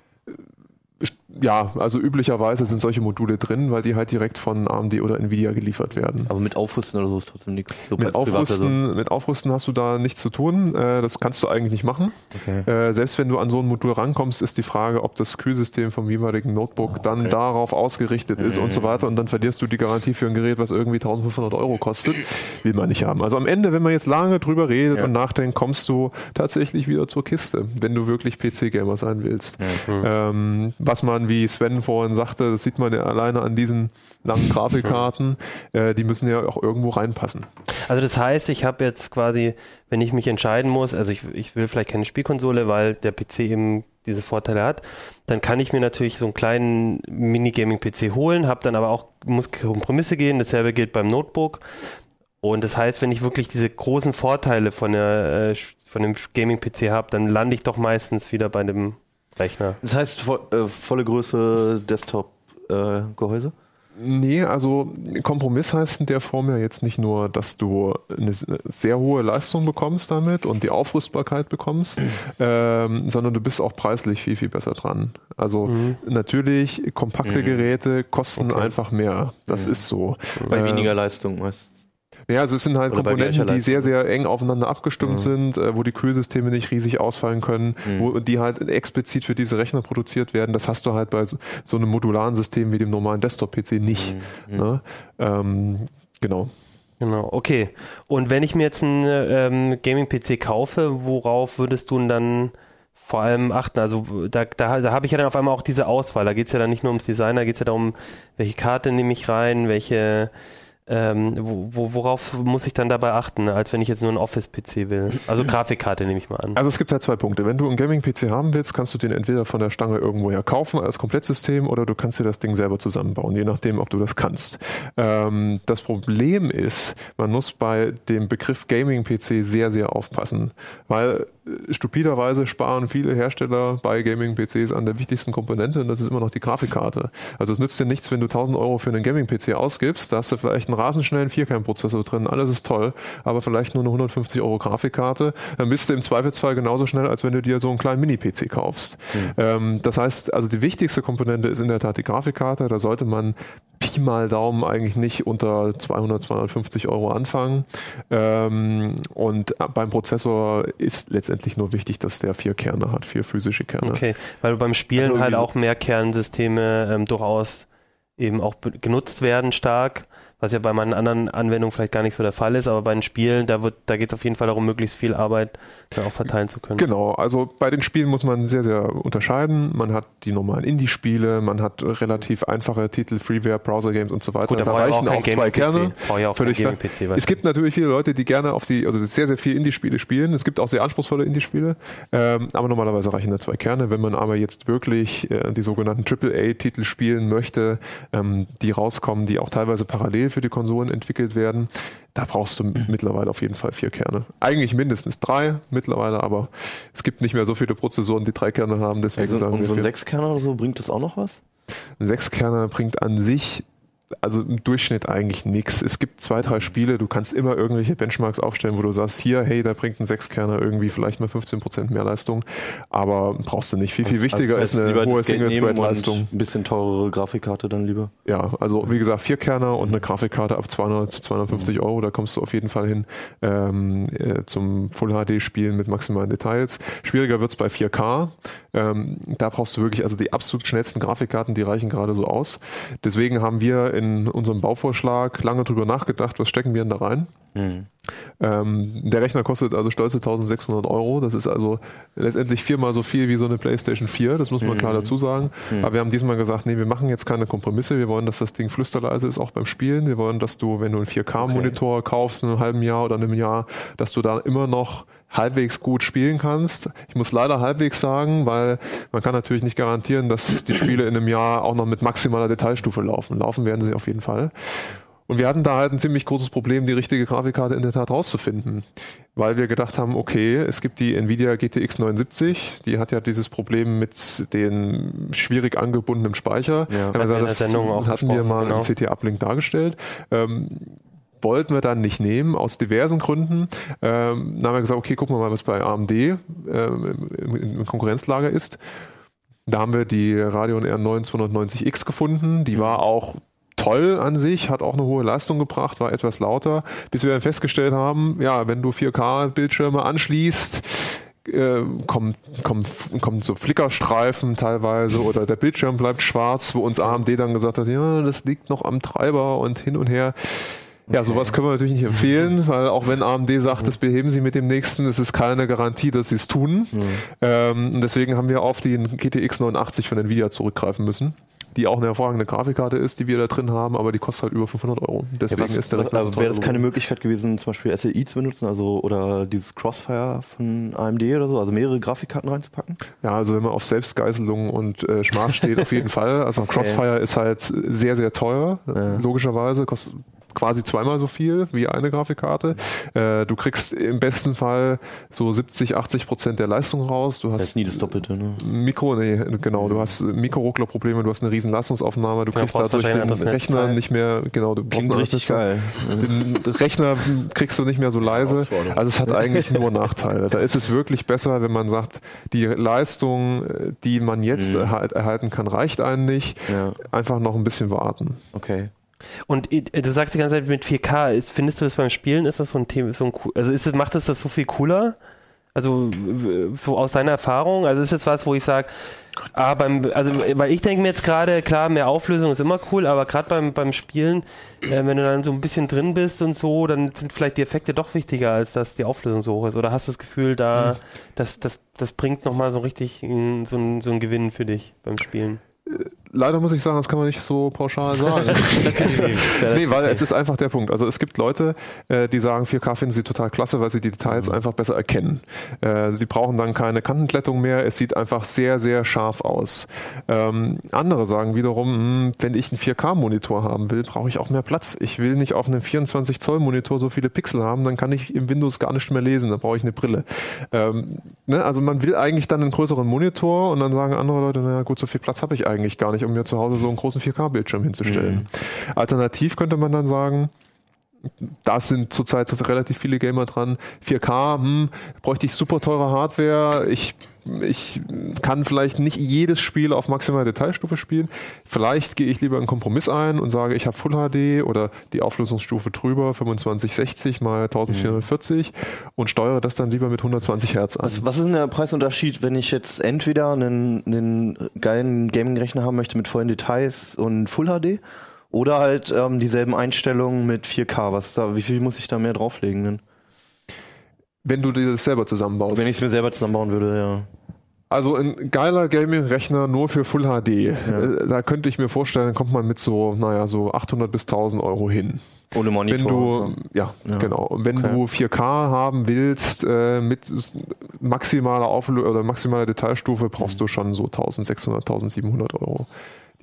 Ja, also üblicherweise sind solche Module drin, weil die halt direkt von AMD oder Nvidia geliefert werden. Aber mit Aufrüsten oder so ist trotzdem nichts. So Mit. Aufrüsten, mit Aufrüsten hast du da nichts zu tun. Äh, Das kannst du eigentlich nicht machen. Okay. Äh, Selbst wenn du an so ein Modul rankommst, ist die Frage, ob das Kühlsystem vom jeweiligen Notebook dann okay. darauf ausgerichtet ist und so weiter. Und dann verlierst du die Garantie für ein Gerät, was irgendwie 1500 Euro kostet. Will man nicht haben. Also am Ende, wenn man jetzt lange drüber redet Ja. und nachdenkt, kommst du tatsächlich wieder zur Kiste, wenn du wirklich PC-Gamer sein willst. Ähm, was man, wie Sven vorhin sagte, das sieht man ja alleine an diesen langen Grafikkarten, äh, die müssen ja auch irgendwo reinpassen. Also das heißt, ich habe jetzt quasi, wenn ich mich entscheiden muss, also ich, ich will vielleicht keine Spielkonsole, weil der PC eben diese Vorteile hat, dann kann ich mir natürlich so einen kleinen Minigaming-PC holen, habe dann aber auch, muss Kompromisse gehen, dasselbe gilt beim Notebook. Und das heißt, wenn ich wirklich diese großen Vorteile von, der, äh, von dem Gaming-PC habe, dann lande ich doch meistens wieder bei dem Rechner. Das heißt vo äh, volle Größe Desktop-Gehäuse? Nee, also Kompromiss heißt in der Form ja jetzt nicht nur, dass du eine sehr hohe Leistung bekommst damit und die Aufrüstbarkeit bekommst, ähm, sondern du bist auch preislich viel, viel besser dran. Also natürlich, kompakte Geräte kosten Okay. einfach mehr. Das ist so. Bei Äh, weniger Leistung meist. Ja, also es sind halt Oder Komponenten, die sehr, sehr eng aufeinander abgestimmt sind, äh, wo die Kühlsysteme nicht riesig ausfallen können, Mhm. wo die halt explizit für diese Rechner produziert werden. Das hast du halt bei so, so einem modularen System wie dem normalen Desktop-PC nicht. Mhm. Ne? Ähm, genau. Genau, okay. Und wenn ich mir jetzt einen ähm, Gaming-PC kaufe, worauf würdest du denn dann vor allem achten? Also da, da, da habe ich ja dann auf einmal auch diese Auswahl. Da geht es ja dann nicht nur ums Design, da geht es ja darum, welche Karte nehme ich rein, welche ähm, wo, wo, worauf muss ich dann dabei achten, als wenn ich jetzt nur einen Office-PC will? Also Grafikkarte nehme ich mal an. Also es gibt halt zwei Punkte. Wenn du einen Gaming-PC haben willst, kannst du den entweder von der Stange irgendwoher kaufen als Komplettsystem oder du kannst dir das Ding selber zusammenbauen, je nachdem, ob du das kannst. Ähm, das Problem ist, man muss bei dem Begriff Gaming-PC sehr, sehr aufpassen, weil stupiderweise sparen viele Hersteller bei Gaming-PCs an der wichtigsten Komponente und das ist immer noch die Grafikkarte. Also es nützt dir nichts, wenn du 1000 Euro für einen Gaming-PC ausgibst, da hast du vielleicht einen rasenschnellen Vierkernprozessor drin, alles ist toll, aber vielleicht nur eine 150 Euro Grafikkarte, dann bist du im Zweifelsfall genauso schnell, als wenn du dir so einen kleinen Mini-PC kaufst. Mhm. Ähm, das heißt, also die wichtigste Komponente ist in der Tat die Grafikkarte, da sollte man Pi mal Daumen eigentlich nicht unter 200, 250 Euro anfangen. Ähm, und beim Prozessor ist letztendlich nur wichtig, dass der vier Kerne hat, vier physische Kerne. Okay, weil du beim Spielen also halt auch mehr Kernsysteme ähm, durchaus eben auch genutzt werden stark was ja bei meinen anderen Anwendungen vielleicht gar nicht so der Fall ist, aber bei den Spielen, da, da geht es auf jeden Fall darum, möglichst viel Arbeit auch verteilen zu können. Genau, also bei den Spielen muss man sehr, sehr unterscheiden. Man hat die normalen Indie-Spiele, man hat relativ einfache Titel, Freeware, Browser-Games und so weiter. Gut, da reichen auch, auch zwei Kerne. Auch Völlig PC, es gibt natürlich viele Leute, die gerne auf die, also sehr, sehr viel Indie-Spiele spielen. Es gibt auch sehr anspruchsvolle Indie-Spiele, ähm, aber normalerweise reichen da zwei Kerne. Wenn man aber jetzt wirklich äh, die sogenannten AAA-Titel spielen möchte, ähm, die rauskommen, die auch teilweise parallel für die Konsolen entwickelt werden, da brauchst du mittlerweile auf jeden Fall vier Kerne. Eigentlich mindestens drei mittlerweile, aber es gibt nicht mehr so viele Prozessoren, die drei Kerne haben. Deswegen also, sagen und so ein Sechskerner oder so, bringt das auch noch was? Ein Sechskerner bringt an sich also im Durchschnitt eigentlich nichts. Es gibt zwei, drei Spiele, du kannst immer irgendwelche Benchmarks aufstellen, wo du sagst, hier, hey, da bringt ein Sechskerner irgendwie vielleicht mal 15% mehr Leistung, aber brauchst du nicht. Viel, viel wichtiger also ist eine hohe Single-Thread-Leistung. Ein bisschen teurere Grafikkarte dann lieber. Ja, also wie gesagt, vier Kerner und eine Grafikkarte ab 200, 250 mhm. Euro, da kommst du auf jeden Fall hin ähm, äh, zum Full-HD-Spielen mit maximalen Details. Schwieriger wird's bei 4K. Ähm, da brauchst du wirklich, also die absolut schnellsten Grafikkarten, die reichen gerade so aus. Deswegen haben wir in unserem Bauvorschlag lange drüber nachgedacht, was stecken wir denn da rein. Mhm. Ähm, der Rechner kostet also stolze 1600 Euro. Das ist also letztendlich viermal so viel wie so eine PlayStation 4. Das muss man mhm. klar dazu sagen. Mhm. Aber wir haben diesmal gesagt, nee, wir machen jetzt keine Kompromisse. Wir wollen, dass das Ding flüsterleise ist, auch beim Spielen. Wir wollen, dass du, wenn du einen 4K-Monitor okay. kaufst, in einem halben Jahr oder einem Jahr, dass du da immer noch halbwegs gut spielen kannst. Ich muss leider halbwegs sagen, weil man kann natürlich nicht garantieren, dass die Spiele in einem Jahr auch noch mit maximaler Detailstufe laufen. Laufen werden sie auf jeden Fall. Und wir hatten da halt ein ziemlich großes Problem, die richtige Grafikkarte in der Tat rauszufinden, weil wir gedacht haben, okay, es gibt die Nvidia GTX 79, die hat ja dieses Problem mit den schwierig angebundenen Speicher. Ja, also das hatten wir mal genau. im CT-Uplink dargestellt. Ähm, wollten wir dann nicht nehmen, aus diversen Gründen. Ähm, dann haben wir gesagt, okay, gucken wir mal, was bei AMD äh, im, im Konkurrenzlager ist. Da haben wir die Radeon R9 290X gefunden. Die war auch toll an sich, hat auch eine hohe Leistung gebracht, war etwas lauter, bis wir dann festgestellt haben, ja, wenn du 4K-Bildschirme anschließt, äh, kommt, kommt, kommt so Flickerstreifen teilweise oder der Bildschirm bleibt schwarz, wo uns AMD dann gesagt hat, ja, das liegt noch am Treiber und hin und her. Ja, okay. sowas können wir natürlich nicht empfehlen, weil auch wenn AMD sagt, das beheben sie mit dem nächsten, es ist keine Garantie, dass sie es tun. Mhm. Ähm, deswegen haben wir auf den GTX 89 von Nvidia zurückgreifen müssen die auch eine hervorragende Grafikkarte ist, die wir da drin haben, aber die kostet halt über 500 Euro. Deswegen ja, was, ist der Rechner also so Wäre das keine Möglichkeit gewesen, zum Beispiel SLI zu benutzen, also oder dieses Crossfire von AMD oder so, also mehrere Grafikkarten reinzupacken? Ja, also wenn man auf Selbstgeißelung und äh, Schmach steht, auf jeden Fall. Also okay. Crossfire ist halt sehr, sehr teuer, ja. logischerweise, kostet quasi zweimal so viel wie eine Grafikkarte. Äh, du kriegst im besten Fall so 70, 80 Prozent der Leistung raus. Du hast das ist nie das Doppelte, ne? Mikro, nee, genau. Du hast Mikrorucklerprobleme, du hast eine riesen Leistungsaufnahme, du ja, kriegst dadurch den Rechner nicht mehr, genau, du Klingt richtig geil. Den Rechner kriegst du nicht mehr so leise. Also es hat eigentlich nur Nachteile. Da ist es wirklich besser, wenn man sagt, die Leistung, die man jetzt mhm. erhalten kann, reicht einen nicht. Ja. Einfach noch ein bisschen warten. Okay. Und äh, du sagst die ganze Zeit mit 4K, ist, findest du das beim Spielen, ist das so ein Thema, so ein, also ist, macht es das so viel cooler? Also so aus deiner Erfahrung, also ist das was, wo ich sage, ah, beim, also weil ich denke mir jetzt gerade, klar, mehr Auflösung ist immer cool, aber gerade beim, beim Spielen, äh, wenn du dann so ein bisschen drin bist und so, dann sind vielleicht die Effekte doch wichtiger, als dass die Auflösung so hoch ist. Oder hast du das Gefühl, da, das, das, das bringt nochmal so richtig so, so einen Gewinn für dich beim Spielen? Leider muss ich sagen, das kann man nicht so pauschal sagen. nee, weil es ist einfach der Punkt. Also es gibt Leute, äh, die sagen, 4K finden sie total klasse, weil sie die Details einfach besser erkennen. Äh, sie brauchen dann keine Kantenglättung mehr. Es sieht einfach sehr, sehr scharf aus. Ähm, andere sagen wiederum, hm, wenn ich einen 4K-Monitor haben will, brauche ich auch mehr Platz. Ich will nicht auf einem 24 Zoll Monitor so viele Pixel haben, dann kann ich im Windows gar nicht mehr lesen. Dann brauche ich eine Brille. Ähm, ne? Also man will eigentlich dann einen größeren Monitor und dann sagen andere Leute, naja gut, so viel Platz habe ich eigentlich gar nicht, um mir zu Hause so einen großen 4K-Bildschirm hinzustellen. Alternativ könnte man dann sagen, da sind zurzeit relativ viele Gamer dran. 4K, hm, bräuchte ich super teure Hardware. Ich, ich kann vielleicht nicht jedes Spiel auf maximaler Detailstufe spielen. Vielleicht gehe ich lieber einen Kompromiss ein und sage, ich habe Full HD oder die Auflösungsstufe drüber, 2560 mal 1440 und steuere das dann lieber mit 120 Hertz an. Was, was ist denn der Preisunterschied, wenn ich jetzt entweder einen, einen geilen Gaming-Rechner haben möchte mit vollen Details und Full HD oder halt ähm, dieselben Einstellungen mit 4K? Was da, wie viel muss ich da mehr drauflegen? Denn? Wenn du dir das selber zusammenbaust. Wenn ich es mir selber zusammenbauen würde, ja. Also ein geiler Gaming-Rechner nur für Full HD. Äh, Da könnte ich mir vorstellen, kommt man mit so, naja, so 800 bis 1000 Euro hin. Ohne Monitor. Wenn du, ja, Ja. genau. Wenn Okay. du 4K haben willst, äh, mit maximaler Auflösung oder maximaler Detailstufe, brauchst du schon so 1600, 1700 Euro,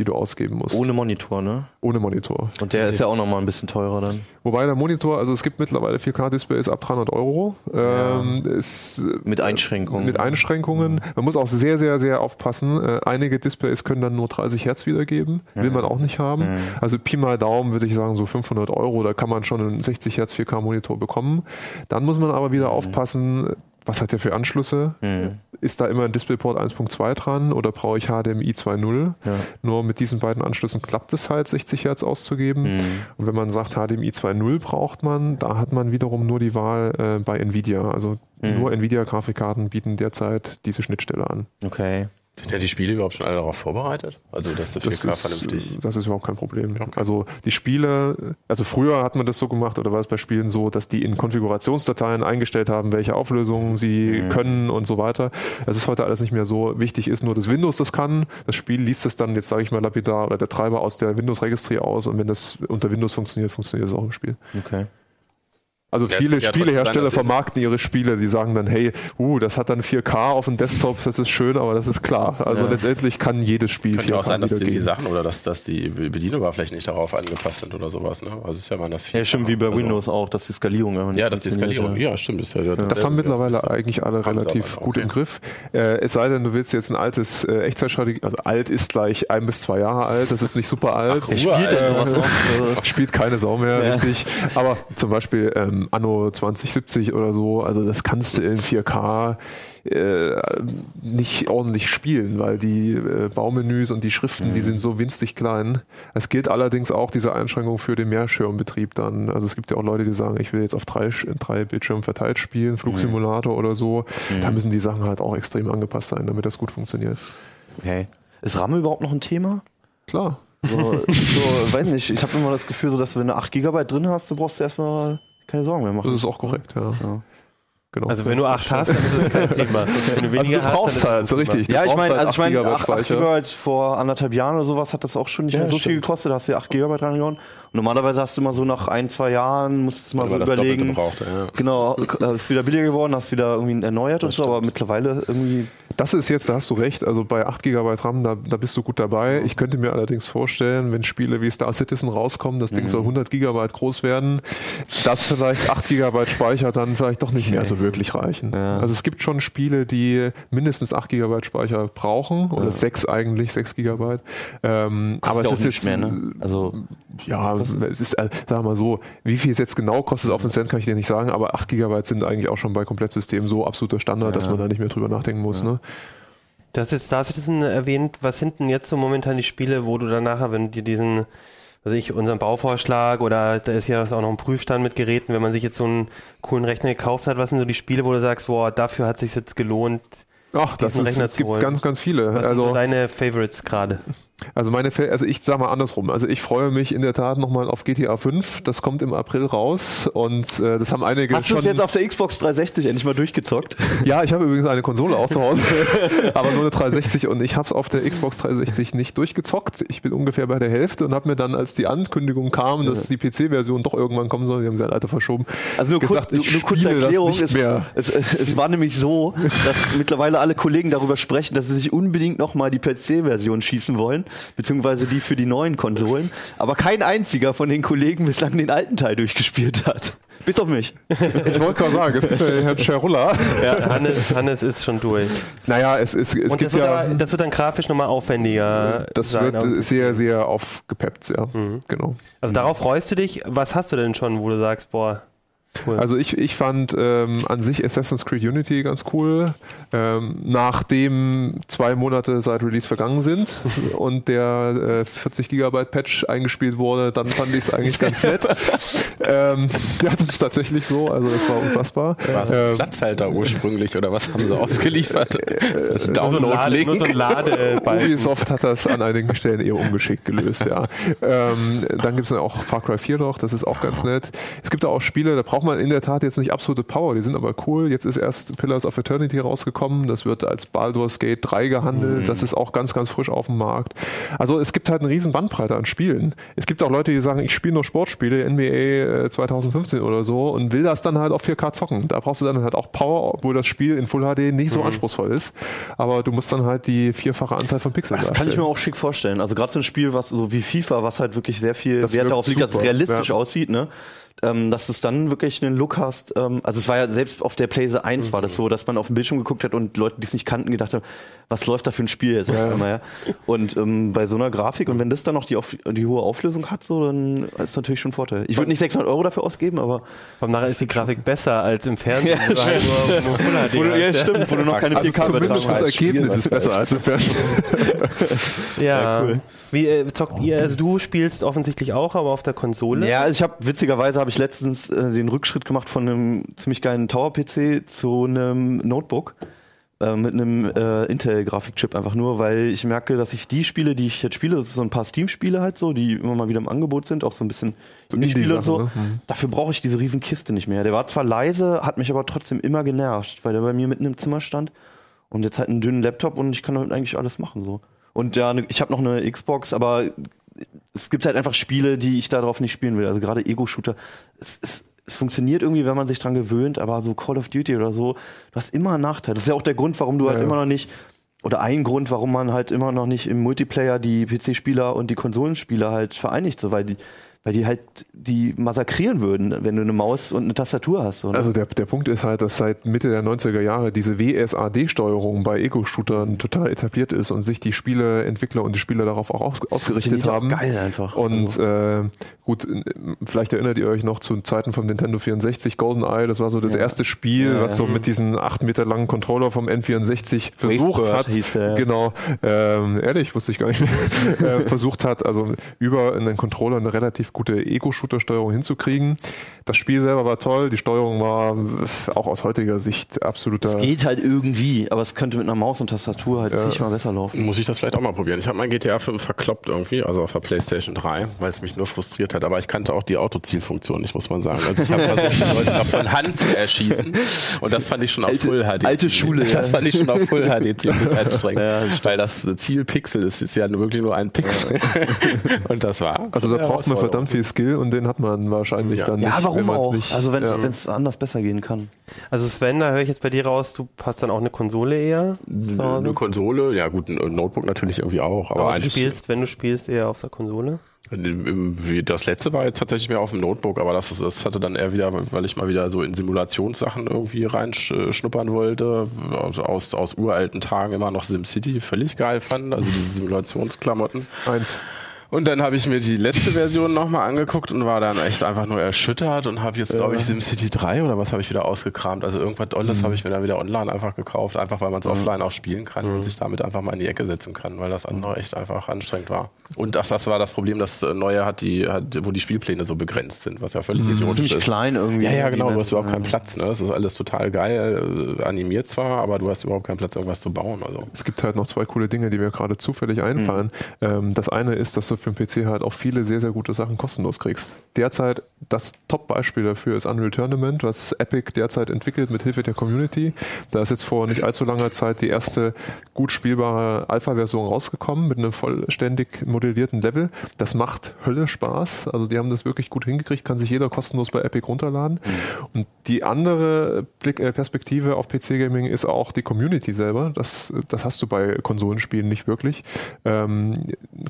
die du ausgeben musst. Ohne Monitor, ne? Ohne Monitor. Und der ist ja auch nochmal ein bisschen teurer dann. Wobei der Monitor, also es gibt mittlerweile 4K-Displays ab 300 Euro. Ähm, ist, äh, Mit Einschränkungen. Mit Einschränkungen. Man muss auch sehr, sehr, sehr aufpassen. Äh, einige Displays können dann nur 30 Hertz wiedergeben. Will man auch nicht haben. Also Pi mal Daumen würde ich sagen so 500 Euro. Da kann man schon einen 60 Hertz 4K Monitor bekommen. Dann muss man aber wieder aufpassen, was hat der für Anschlüsse? Mhm. Ist da immer ein DisplayPort 1.2 dran oder brauche ich HDMI 2.0? Ja. Nur mit diesen beiden Anschlüssen klappt es halt, 60 Hertz auszugeben. Mhm. Und wenn man sagt, HDMI 2.0 braucht man, da hat man wiederum nur die Wahl äh, bei Nvidia. Also Mhm. nur Nvidia-Grafikkarten bieten derzeit diese Schnittstelle an. Okay. Sind ja die Spiele überhaupt schon alle darauf vorbereitet? Also, dass der 4K Das ist, vernünftig. das ist überhaupt kein Problem. Okay. Also die Spiele, also früher hat man das so gemacht oder war es bei Spielen so, dass die in Konfigurationsdateien eingestellt haben, welche Auflösungen sie können und so weiter. Es ist heute alles nicht mehr so. Wichtig ist nur, dass Windows das kann. Das Spiel liest es dann, jetzt sage ich mal lapidar, oder der Treiber aus der Windows-Registry aus und wenn das unter Windows funktioniert, funktioniert es auch im Spiel. Okay. Also Ja, viele Spielehersteller sein, vermarkten ihre Spiele, die sagen dann, hey, uh, das hat dann 4K auf dem Desktop, das ist schön, aber das ist klar. Also Ja. letztendlich kann jedes Spiel Könnte ja auch sein, dass die, die. Sachen oder dass, dass die Bedienoberflächen nicht darauf angepasst sind oder sowas. Ne? Also ist ja mal das Ja, stimmt, wie bei also, Windows auch, dass die Skalierung nicht Ja, dass die Skalierung. ja. Ja, stimmt. Ist ja, Das haben mittlerweile eigentlich alle relativ gut okay. im Griff. Äh, es sei denn, du willst jetzt ein altes äh, Echtzeitstrategie, also alt ist gleich ein bis zwei Jahre alt, das ist nicht super alt. Wer spielt? Also, Spielt keine Sau mehr, Ja. richtig. Aber zum Beispiel ähm, Anno 2070 oder so, also das kannst du in 4K äh, nicht ordentlich spielen, weil die äh, Baumenüs und die Schriften, die sind so winzig klein. Es gilt allerdings auch diese Einschränkung für den Mehrschirmbetrieb dann. Also es gibt ja auch Leute, die sagen, ich will jetzt auf drei, drei Bildschirmen verteilt spielen, Flugsimulator oder so. Da müssen die Sachen halt auch extrem angepasst sein, damit das gut funktioniert. okay. Ist RAM überhaupt noch ein Thema? Klar. So, so weiß nicht, ich habe immer das Gefühl, so, dass wenn du 8 GB drin hast, du brauchst du erstmal keine Sorgen mehr Das machen. ist auch korrekt, ja. Ja. Genau. Also wenn du 8 hast, dann ist das kein Thema. Wenn du Also weniger du brauchst hast, halt, so das richtig. Ja, ich meine, halt also ich meine, 8 GB 8 GB vor anderthalb Jahren oder sowas hat das auch schon nicht Ja, mehr so viel stimmt. gekostet, da hast du ja 8 GB reingehauen. Und normalerweise hast du immer so nach ein, zwei Jahren, musst du mal Weil so überlegen. brauchte, ja. Genau, ist wieder billiger geworden, hast wieder irgendwie erneuert und Das so, aber mittlerweile irgendwie. Das ist jetzt, da hast du recht, also bei 8 GB RAM, da, da bist du gut dabei. Ich könnte mir allerdings vorstellen, wenn Spiele wie Star Citizen rauskommen, das Ding soll 100 GB groß werden, dass vielleicht 8 GB Speicher dann vielleicht doch nicht mehr so wirklich reichen. Ja. Also es gibt schon Spiele, die mindestens 8 GB Speicher brauchen, oder 6 eigentlich, 6 GB. Ähm, aber ja es auch ist nicht jetzt, mehr, ne? Also, ja, es ist, äh, wir mal so, wie viel es jetzt genau kostet auf den Cent, kann ich dir nicht sagen, aber 8 GB sind eigentlich auch schon bei Komplettsystemen so absoluter Standard, dass man da nicht mehr drüber nachdenken muss. Ne? Du hast jetzt Star Citizen erwähnt. Was sind denn jetzt so momentan die Spiele, wo du dann nachher, wenn dir diesen also ich, unseren Bauvorschlag oder da ist ja auch noch ein Prüfstand mit Geräten, wenn man sich jetzt so einen coolen Rechner gekauft hat, was sind so die Spiele, wo du sagst, boah, dafür hat sich jetzt gelohnt, Ach, das ist, Rechner es gibt ganz, ganz viele. was sind so Also, deine Favorites gerade? Also meine, also ich sag mal andersrum. Also ich freue mich in der Tat nochmal auf GTA 5. Das kommt im April raus und äh, das haben einige Hast du es jetzt auf der Xbox 360 endlich mal durchgezockt? Ja, ich habe übrigens eine Konsole auch zu Hause, aber nur eine 360 und ich habe es auf der Xbox 360 nicht durchgezockt. Ich bin ungefähr bei der Hälfte und habe mir dann, als die Ankündigung kam, dass die PC-Version doch irgendwann kommen soll, die haben sie halt leider verschoben, Also nur, gesagt, kurz, ich nur, kurze Erklärung. Es, mehr. es, es, es war nämlich so, dass mittlerweile alle Kollegen darüber sprechen, dass sie sich unbedingt nochmal die PC-Version schießen wollen, beziehungsweise die für die neuen Konsolen. Aber kein einziger von den Kollegen bislang den alten Teil durchgespielt hat. Bis auf mich. Ich wollte gerade sagen, es gibt ja Herrn Scherulla. Ja, Hannes, Hannes ist schon durch. Naja, es, es, es Und gibt das wird, ja. aber, das wird dann grafisch nochmal aufwendiger Das sein. wird äh, sehr, sehr aufgepeppt, ja. Genau. Also darauf freust du dich. Was hast du denn schon, wo du sagst, boah, cool. Also ich, ich fand ähm, an sich Assassin's Creed Unity ganz cool. Ähm, nachdem zwei Monate seit Release vergangen sind und der äh, 40 Gigabyte Patch eingespielt wurde, dann fand ich es eigentlich ganz nett. ähm, ja, das ist tatsächlich so. Also es war unfassbar. War es ein Ähm, Platzhalter ursprünglich oder was haben sie ausgeliefert? nur so ein, Download Lade, nur so ein. Ladebalken. Ubisoft hat das an einigen Stellen eher ungeschickt gelöst, ja. Ähm, dann gibt es auch Far Cry 4 noch, das ist auch ganz nett. Es gibt auch Spiele, da braucht man in der Tat jetzt nicht absolute Power, die sind aber cool. Jetzt ist erst Pillars of Eternity rausgekommen, das wird als Baldur's Gate 3 gehandelt, das ist auch ganz, ganz frisch auf dem Markt. Also es gibt halt eine riesen Bandbreite an Spielen. Es gibt auch Leute, die sagen, ich spiele nur Sportspiele, NBA äh, 2015 oder so und will das dann halt auf 4K zocken. Da brauchst du dann halt auch Power, obwohl das Spiel in Full HD nicht so anspruchsvoll ist. Aber du musst dann halt die vierfache Anzahl von Pixeln Das kann ich mir darstellen. auch schick vorstellen. Also gerade so ein Spiel, was so wie FIFA, was halt wirklich sehr viel Das Wert darauf liegt, dass es realistisch ja. aussieht, ne? Ähm, dass du es dann wirklich einen Look hast. Ähm, also es war ja selbst auf der PlayStation 1 war das so, dass man auf den Bildschirm geguckt hat und Leute, die es nicht kannten, gedacht haben, was läuft da für ein Spiel jetzt? auf einmal, ja. Und ähm, bei so einer Grafik und wenn das dann noch die, auf, die hohe Auflösung hat, so, dann ist natürlich schon ein Vorteil. Ich würde nicht 600 Euro dafür ausgeben, aber Und nachher ist die Grafik besser als im Fernsehen. Ja, halt nur- wo du, ja, stimmt, wo du noch keine Also 4K zumindest das. Ergebnis ist besser als im Fernsehen. Ja, Ja, cool. Wie äh, zockt ihr? Also du spielst offensichtlich auch, aber auf der Konsole. Ja, also ich habe witzigerweise habe ich letztens äh, den Rückschritt gemacht von einem ziemlich geilen Tower-PC zu einem Notebook äh, mit einem äh, Intel-Grafikchip einfach nur, weil ich merke, dass ich die Spiele, die ich jetzt spiele, das sind so ein paar Steam-Spiele halt so, die immer mal wieder im Angebot sind, auch so ein bisschen Indie-Spiele und so. Ne? Dafür brauche ich diese riesen Kiste nicht mehr. Der war zwar leise, hat mich aber trotzdem immer genervt, weil der bei mir mitten im Zimmer stand und jetzt halt einen dünnen Laptop und ich kann damit eigentlich alles machen so. Und ja, ne- ich habe noch eine Xbox, aber es gibt halt einfach Spiele, die ich darauf nicht spielen will. Also gerade Ego-Shooter. Es, es, es funktioniert irgendwie, wenn man sich dran gewöhnt, aber so Call of Duty oder so, du hast immer einen Nachteil. Das ist ja auch der Grund, warum du halt Ja. immer noch nicht, oder ein Grund, warum man halt immer noch nicht im Multiplayer die PC-Spieler und die Konsolenspieler halt vereinigt, so weil die, weil die halt die massakrieren würden, wenn du eine Maus und eine Tastatur hast. So, ne? Also der, der Punkt ist halt, dass seit Mitte der 90er Jahre diese WSAD-Steuerung bei Ego-Shootern total etabliert ist und sich die Spieleentwickler und die Spieler darauf auch aus, ausgerichtet haben. Geil einfach. Und Also, äh, gut, äh, vielleicht erinnert ihr euch noch zu Zeiten vom Nintendo 64, GoldenEye, das war so das Ja. erste Spiel, Ja, was so ja. mit diesen acht Meter langen Controller vom N64 versucht Wavebird hat. hieß ja. Genau, ähm, ehrlich, wusste ich gar nicht mehr, äh, versucht hat, also über einen Controller eine relativ gute Ego-Shooter-Steuerung hinzukriegen. Das Spiel selber war toll, die Steuerung war auch aus heutiger Sicht absoluter. es geht halt irgendwie, aber es könnte mit einer Maus und Tastatur halt Ja. nicht mal besser laufen. Muss ich das vielleicht auch mal probieren. Ich habe mein GTA 5 verkloppt irgendwie, also auf der PlayStation 3, weil es mich nur frustriert hat. Aber ich kannte auch die Autozielfunktion nicht, muss man sagen. Also ich habe versucht, die Leute noch von Hand zu erschießen. Und das fand ich schon auf Alte- Full HD. alte Schule, ja. Das fand ich schon auf Full HD ziemlich anstrengend. Ja, das weil das Zielpixel ist, ist ja wirklich nur ein Pixel. Und das war. Also da braucht man Herausforderung. Verdammt viel Skill und den hat man wahrscheinlich Ja. dann nicht. Ja, warum wenn auch? Nicht, also wenn ja. es anders besser gehen kann. Also Sven, da höre ich jetzt bei dir raus, du hast dann auch eine Konsole eher. Eine Konsole, ja gut, ein Notebook natürlich irgendwie auch. Aber, Aber du spielst, wenn du spielst, eher auf der Konsole. Im- wie- Das letzte war jetzt tatsächlich mehr auf dem Notebook, aber das, das hatte dann eher wieder, weil ich mal wieder so in Simulationssachen irgendwie reinschnuppern wollte, aus, aus uralten Tagen immer noch SimCity völlig geil fand, also diese Simulationsklamotten. Eins. Und dann habe ich mir die letzte Version nochmal angeguckt und war dann echt einfach nur erschüttert und habe jetzt, glaube ich, SimCity 3 oder was habe ich wieder ausgekramt. Also irgendwas Dolles habe ich mir dann wieder online einfach gekauft, einfach weil man es offline auch spielen kann und sich damit einfach mal in die Ecke setzen kann, weil das andere echt einfach anstrengend war. Und ach, das war das Problem, das äh, Neue hat die, hat, wo die Spielpläne so begrenzt sind, was ja völlig idiotisch Ziemlich ist. klein irgendwie. Ja, ja, genau. Du hast überhaupt Welt. keinen Platz. Ne? Es ist alles total geil, äh, animiert zwar, aber du hast überhaupt keinen Platz, irgendwas zu bauen. Also. Es gibt halt noch zwei coole Dinge, die mir gerade zufällig einfallen. Ähm, das eine ist, dass du für den PC halt auch viele sehr, sehr gute Sachen kostenlos kriegst. Derzeit das Top-Beispiel dafür ist Unreal Tournament, was Epic derzeit entwickelt mit Hilfe der Community. Da ist jetzt vor nicht allzu langer Zeit die erste gut spielbare Alpha-Version rausgekommen mit einem vollständig modellierten Level. Das macht Hölle Spaß. Also die haben das wirklich gut hingekriegt, kann sich jeder kostenlos bei Epic runterladen. Und die andere Blick, äh, Perspektive auf PC-Gaming ist auch die Community selber. Das, das hast du bei Konsolenspielen nicht wirklich. Ähm,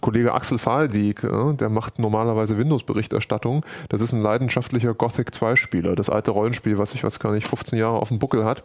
Kollege Axel Fahldieck, äh, der macht normalerweise Windows-Berichterstattung. Das ist ein leidenschaftlicher Gothic 2-Spieler. Das alte Rollenspiel, was ich weiß gar nicht, 15 Jahre auf dem Buckel hat.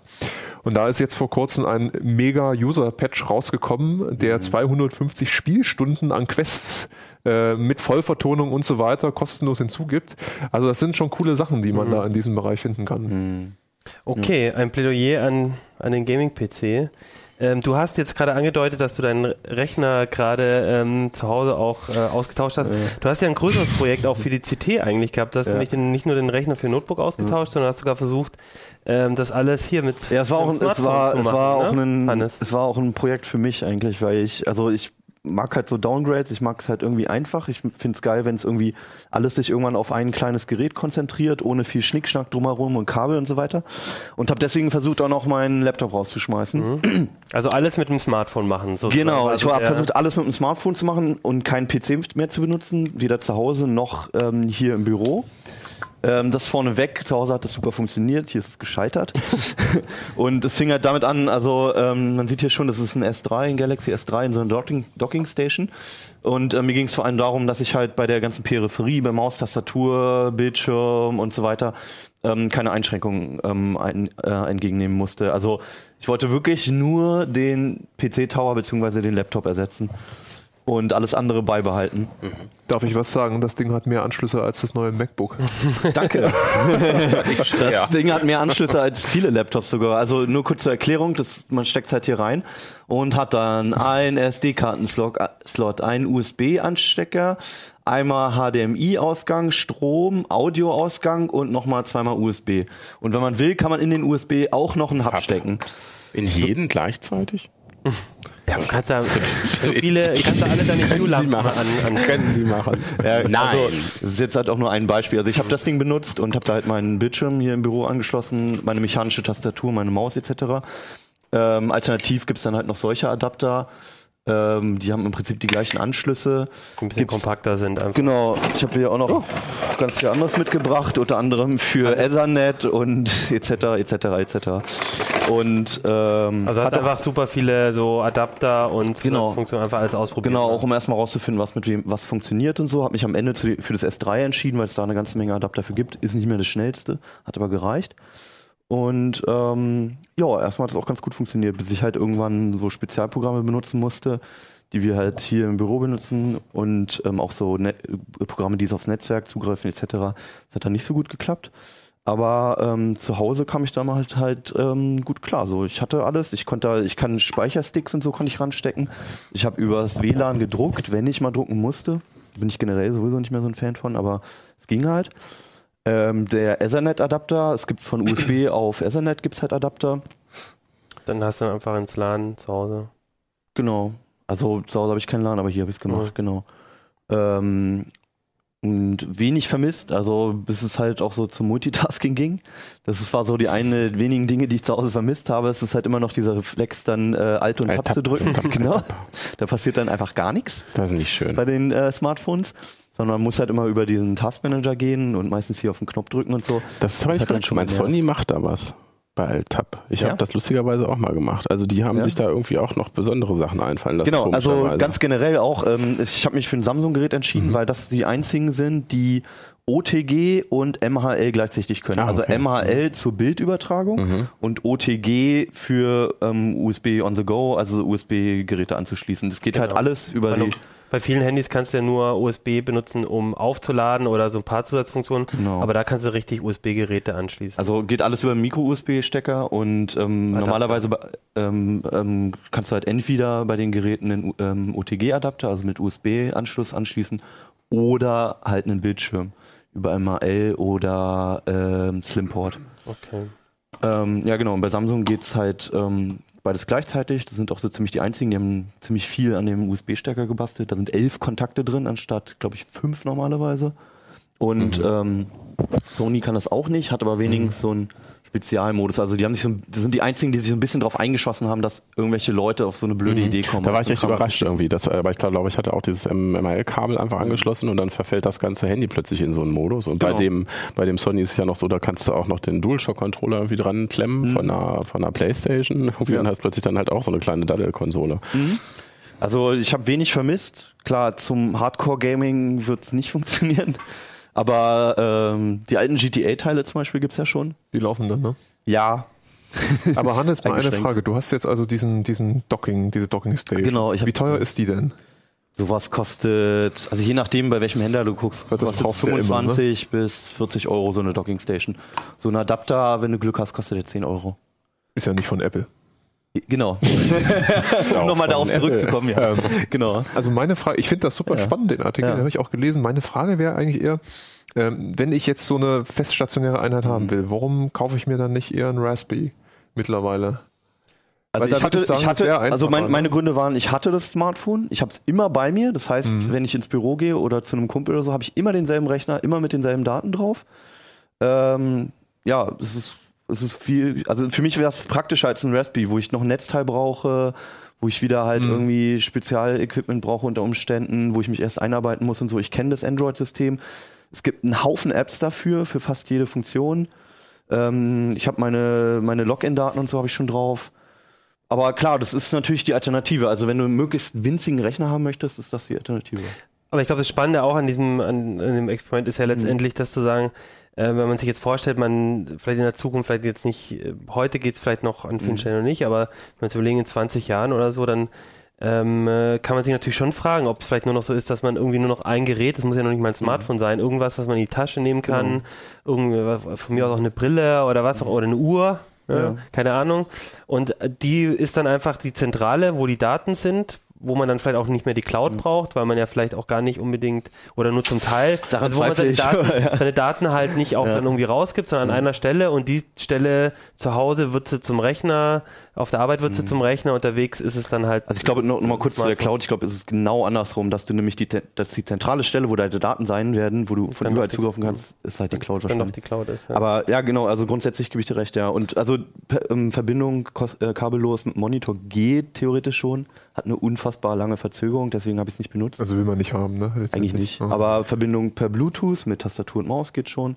Und da ist jetzt vor kurzem ein Mega-User-Patch rausgekommen, der 250 Spielstunden an Quests äh, mit Vollvertonung und so weiter kostenlos hinzugibt. Also das sind schon coole Sachen, die man da in diesem Bereich finden kann. Okay, ein Plädoyer an, an den Gaming-PC. Ähm, du hast jetzt gerade angedeutet, dass du deinen Rechner gerade ähm, zu Hause auch äh, ausgetauscht hast. Du hast ja ein größeres Projekt auch für die CT eigentlich gehabt. Du hast Ja. nämlich den, nicht nur den Rechner für Notebook ausgetauscht, sondern hast sogar versucht, ähm, das alles hier mit Ja, es war auch, ein, es machen, auch ne? ein, Hannes. es war auch ein Projekt für mich eigentlich, weil ich, also ich mag halt so Downgrades, ich mag es halt irgendwie einfach. Ich finde es geil, wenn es irgendwie alles sich irgendwann auf ein kleines Gerät konzentriert, ohne viel Schnickschnack drumherum und Kabel und so weiter. Und habe deswegen versucht, auch noch meinen Laptop rauszuschmeißen. Also alles mit dem Smartphone machen. sozusagen. Genau, also ich habe der- versucht, alles mit dem Smartphone zu machen und keinen PC mehr zu benutzen, weder zu Hause noch ähm, hier im Büro. Ähm, das vorneweg, zu Hause hat das super funktioniert, hier ist es gescheitert. und es fing halt damit an, also ähm, man sieht hier schon, das ist ein S3, ein Galaxy S3 in so einer Docking, Docking Station. Und äh, mir ging es vor allem darum, dass ich halt bei der ganzen Peripherie, bei Maus, Tastatur, Bildschirm und so weiter, ähm, keine Einschränkungen ähm, ein, äh, entgegennehmen musste. Also ich wollte wirklich nur den PC-Tower bzw. den Laptop ersetzen und alles andere beibehalten. Darf ich was sagen? Das Ding hat mehr Anschlüsse als das neue MacBook. Danke. Das. Ding hat mehr Anschlüsse als viele Laptops sogar. Also nur kurz zur Erklärung, das, man steckt halt hier rein und hat dann einen SD-Kartenslot, Slot, einen USB-Anstecker, einmal HDMI-Ausgang, Strom, Audio-Ausgang und nochmal zweimal USB. Und wenn man will, kann man in den USB auch noch einen Hub Hub. stecken. In jeden gleichzeitig? Ja, du kannst da so viele, kannst da alle deine Hue-Lampen an, an Können Sie machen. Ja, Nein. Also, das ist jetzt halt auch nur ein Beispiel. Also ich habe das Ding benutzt und habe da halt meinen Bildschirm hier im Büro angeschlossen, meine mechanische Tastatur, meine Maus etc. Ähm, alternativ gibt's dann halt noch solche Adapter. Ähm, die haben im Prinzip die gleichen Anschlüsse. ein bisschen Gibt's- kompakter sind. Einfach. Genau, ich habe hier auch noch ganz viel anderes mitgebracht, unter anderem für Ethernet und etc. etc. etc. Und ähm, Also hat einfach super viele so Adapter und Genau. Funktionen einfach alles ausprobiert. Genau, ne? auch um erstmal rauszufinden, was mit wem was funktioniert und so. Habe mich am Ende zu, für das S3 entschieden, weil es da eine ganze Menge Adapter für gibt. Ist nicht mehr das schnellste, hat aber gereicht. Und ähm, ja, erstmal hat es auch ganz gut funktioniert, bis ich halt irgendwann so Spezialprogramme benutzen musste, die wir halt hier im Büro benutzen und ähm, auch so Net Programme, die es aufs Netzwerk zugreifen etc. Das hat dann nicht so gut geklappt. Aber ähm, zu Hause kam ich da halt halt ähm, gut klar. So, ich hatte alles. Ich konnte, ich kann Speichersticks und so konnte ich ranstecken. Ich habe übers WLAN gedruckt, wenn ich mal drucken musste. Bin ich generell sowieso nicht mehr so ein Fan von, aber es ging halt. Ähm, der Ethernet-Adapter, es gibt von USB auf Ethernet gibt's halt Adapter. Dann hast du einfach ins LAN zu Hause. Genau. Also zu Hause habe ich keinen LAN, aber hier habe ich es gemacht, genau. Ähm, und wenig vermisst, also bis es halt auch so zum Multitasking ging. Das ist, war so die eine wenigen Dinge, die ich zu Hause vermisst habe. Es ist halt immer noch dieser Reflex, dann äh, Alt und Äh, Tab, zu drücken. Tab, genau. Tab. Da passiert dann einfach gar nichts Das ist nicht schön. bei den äh, Smartphones, sondern man muss halt immer über diesen Taskmanager gehen und meistens hier auf den Knopf drücken und so. Das Das ich hat dann schon Mein. Sony macht da was bei Altab. Ich Ja? habe das lustigerweise auch mal gemacht. Also die haben Ja? sich da irgendwie auch noch besondere Sachen einfallen lassen. Genau, also ganz generell auch, ähm, ich habe mich für ein Samsung-Gerät Mhm. entschieden, weil das die einzigen sind, die OTG und MHL gleichzeitig können. Ah, Also okay. MHL zur Bildübertragung Mhm. und OTG für ähm, USB on the go, also USB-Geräte anzuschließen. Das geht halt Genau. alles über Weil die. Bei vielen Handys kannst du ja nur USB benutzen, um aufzuladen oder so ein paar Zusatzfunktionen. Genau. Aber da kannst du richtig USB-Geräte anschließen. Also geht alles über einen Micro-USB-Stecker und ähm, normalerweise ähm, ähm, kannst du halt entweder bei den Geräten einen ähm, OTG-Adapter, also mit USB-Anschluss anschließen, oder halt einen Bildschirm über MAL oder ähm, Slimport. okay. Ähm, ja, genau. Und bei Samsung geht's halt ähm, beides gleichzeitig. Das sind auch so ziemlich die einzigen, die haben ziemlich viel an dem USB-Stecker gebastelt. Da sind elf Kontakte drin, anstatt, glaube ich, fünf normalerweise. Und ähm, Sony kann das auch nicht, hat aber wenigstens so einen Spezialmodus. Also die haben sich so, das sind die einzigen, die sich so ein bisschen drauf eingeschossen haben, dass irgendwelche Leute auf so eine blöde Idee kommen. Da war ich so echt Kram überrascht irgendwie. Das, aber ich glaube, ich hatte auch dieses ML-Kabel einfach angeschlossen und dann verfällt das ganze Handy plötzlich in so einen Modus. Und bei Genau. dem, bei dem Sony ist es ja noch so, da kannst du auch noch den DualShock-Controller irgendwie dran klemmen von einer, von einer Playstation. Irgendwie Ja. Und hast plötzlich dann halt auch so eine kleine Daddel-Konsole. Also ich habe wenig vermisst. Klar, zum Hardcore-Gaming wird's nicht funktionieren. Aber ähm, die alten GTA-Teile zum Beispiel gibt's ja schon. Die laufen dann, ne? Ja, Aber Hannes, mal eine. Frage. Du hast jetzt also diesen, diesen Docking, diese Docking Station. Genau, ich Wie teuer ist die denn? Sowas kostet, also je nachdem, bei welchem Händler du guckst, Das kostet brauchst du ja immer, 25 bis 40 Euro so eine Docking Station. So ein Adapter, wenn du Glück hast, kostet der 10 Euro. Ist ja nicht von Apple. Genau. Um nochmal darauf Apple. zurückzukommen, ja. Ähm, genau. Also meine Frage, ich finde das super Ja. spannend, den Artikel, Ja. den habe ich auch gelesen. Meine Frage wäre eigentlich eher, ähm, wenn ich jetzt so eine feststationäre Einheit Mhm. haben will, warum kaufe ich mir dann nicht eher einen Raspberry mittlerweile? Also Weil ich hatte, ich sagen, ich hatte, also mein, ne? meine Gründe waren, ich hatte das Smartphone, ich habe es immer bei mir. Das heißt, Mhm. wenn ich ins Büro gehe oder zu einem Kumpel oder so, habe ich immer denselben Rechner, immer mit denselben Daten drauf. Ähm, ja, es ist, es ist viel, also für mich wäre es praktischer als ein Raspberry, wo ich noch ein Netzteil brauche, wo ich wieder halt Mhm. irgendwie Spezialequipment brauche unter Umständen, wo ich mich erst einarbeiten muss und so. Ich kenne das Android-System. Es gibt einen Haufen Apps dafür, für fast jede Funktion. Ähm, ich habe meine, meine Login-Daten und so habe ich schon drauf. Aber klar, das ist natürlich die Alternative. Also wenn du einen möglichst winzigen Rechner haben möchtest, ist das die Alternative. Aber ich glaube, das Spannende auch an diesem an, an dem Experiment ist ja letztendlich, das zu sagen, äh, wenn man sich jetzt vorstellt, man vielleicht in der Zukunft, vielleicht jetzt nicht, äh, heute geht es vielleicht noch an vielen Stellen noch nicht, aber wenn wir uns überlegen, in 20 Jahren oder so, dann ähm, äh, kann man sich natürlich schon fragen, ob es vielleicht nur noch so ist, dass man irgendwie nur noch ein Gerät, das muss ja noch nicht mal ein Smartphone sein, irgendwas, was man in die Tasche nehmen kann, irgendwie, was- von mir aus auch eine Brille oder was auch, oder eine Uhr, ja. Ja. keine Ahnung. Und äh, die ist dann einfach die Zentrale, wo die Daten sind, wo man dann vielleicht auch nicht mehr die Cloud braucht, weil man ja vielleicht auch gar nicht unbedingt oder nur zum Teil, Daran also wo man seine. Daten, seine Daten halt nicht auch Ja. dann irgendwie rausgibt, sondern an einer Stelle und die Stelle zu Hause wird sie zum Rechner, auf der Arbeit wird sie zum Rechner, unterwegs ist es dann halt. Also ich glaube, noch, noch mal kurz zu der Smartphone. Cloud, ich glaube, es ist genau andersrum, dass du nämlich die, dass die zentrale Stelle, wo deine Daten sein werden, wo du von überall zugreifen kannst, ist halt die Cloud wahrscheinlich. die Cloud ist. Ja. Aber ja, genau, also grundsätzlich gebe ich dir recht, ja. Und also per, ähm, Verbindung äh, kabellos mit Monitor geht theoretisch schon, hat eine unfassbar lange Verzögerung, deswegen habe ich es nicht benutzt. Also will man nicht haben, ne? Eigentlich nicht. Ja. Aber Verbindung per Bluetooth mit Tastatur und Maus geht schon.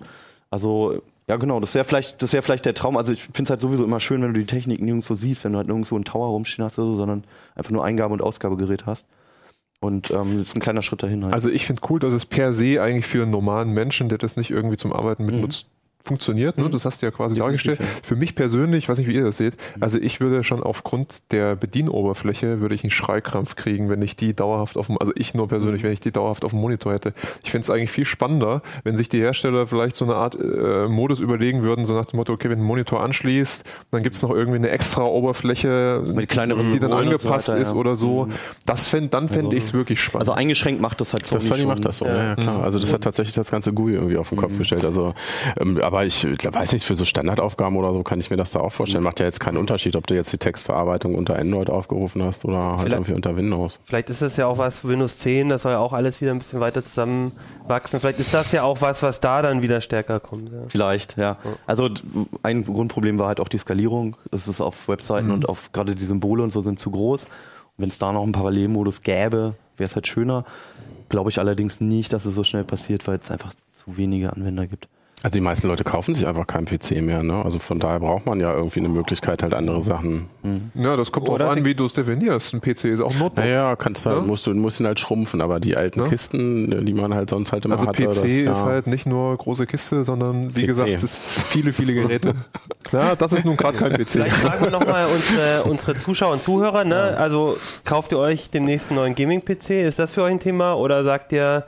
Also, ja genau, das wäre vielleicht, das wäre vielleicht der Traum. Also ich finde es halt sowieso immer schön, wenn du die Technik nirgendwo siehst, wenn du halt nirgendwo einen Tower rumstehen hast oder so, sondern einfach nur Eingabe- und Ausgabegerät hast. Und ähm, das ist ein kleiner Schritt dahin halt. Also ich finde cool, dass es per se eigentlich für einen normalen Menschen, der das nicht irgendwie zum Arbeiten mitnutzt, funktioniert. Ne? Das hast du ja quasi Mhm. Definitiv, dargestellt. Für mich persönlich, ich weiß nicht, wie ihr das seht, also ich würde schon aufgrund der Bedienoberfläche, würde ich einen Schreikrampf kriegen, wenn ich die dauerhaft auf dem, also ich nur Mhm. persönlich, wenn ich die dauerhaft auf dem Monitor hätte. Ich finde es eigentlich viel spannender, wenn sich die Hersteller vielleicht so eine Art äh, Modus überlegen würden, so nach dem Motto, okay, wenn du einen Monitor anschließt, dann gibt es noch irgendwie eine extra Oberfläche, Mit kleineren die dann und so angepasst weiter, ist ja. oder so. Mhm. Das fänd, dann fände ich es wirklich spannend. Also eingeschränkt macht das halt Sony Das Sony schon. macht das so, ja, ja klar. Mhm. Also das hat tatsächlich das ganze GUI irgendwie auf den Kopf gestellt. Also, ähm, aber ich weiß nicht, für so Standardaufgaben oder so kann ich mir das da auch vorstellen. Macht ja jetzt keinen Unterschied, ob du jetzt die Textverarbeitung unter Android aufgerufen hast oder halt Vielleicht- irgendwie unter Windows. Vielleicht ist es ja auch was, Windows 10, das soll ja auch alles wieder ein bisschen weiter zusammenwachsen. Vielleicht ist das ja auch was, was da dann wieder stärker kommt. Ja. Vielleicht, ja. Also ein Grundproblem war halt auch die Skalierung. Es ist auf Webseiten und auf gerade die Symbole und so sind zu groß. Und wenn es da noch einen Parallelmodus gäbe, wäre es halt schöner. Glaube ich allerdings nicht, dass es so schnell passiert, weil es einfach zu wenige Anwender gibt. Also die meisten Leute kaufen sich einfach keinen PC mehr, ne? Also von daher braucht man ja irgendwie eine Möglichkeit, halt andere Sachen. Ja, das kommt Oder drauf an, wie du es definierst. Ein PC ist auch ein Notebook. Naja, kannst du, Ja. musst du musst ihn halt schrumpfen, aber die alten Ja. Kisten, die man halt sonst halt immer Also hatte, PC das, ist ja. halt nicht nur große Kiste, sondern wie PC. gesagt, es ist viele, viele Geräte. ja, das ist nun gerade kein PC. Vielleicht fragen wir nochmal unsere, unsere Zuschauer und Zuhörer, ne? Also kauft ihr euch demnächst einen neuen Gaming-PC? Ist das für euch ein Thema? Oder sagt ihr,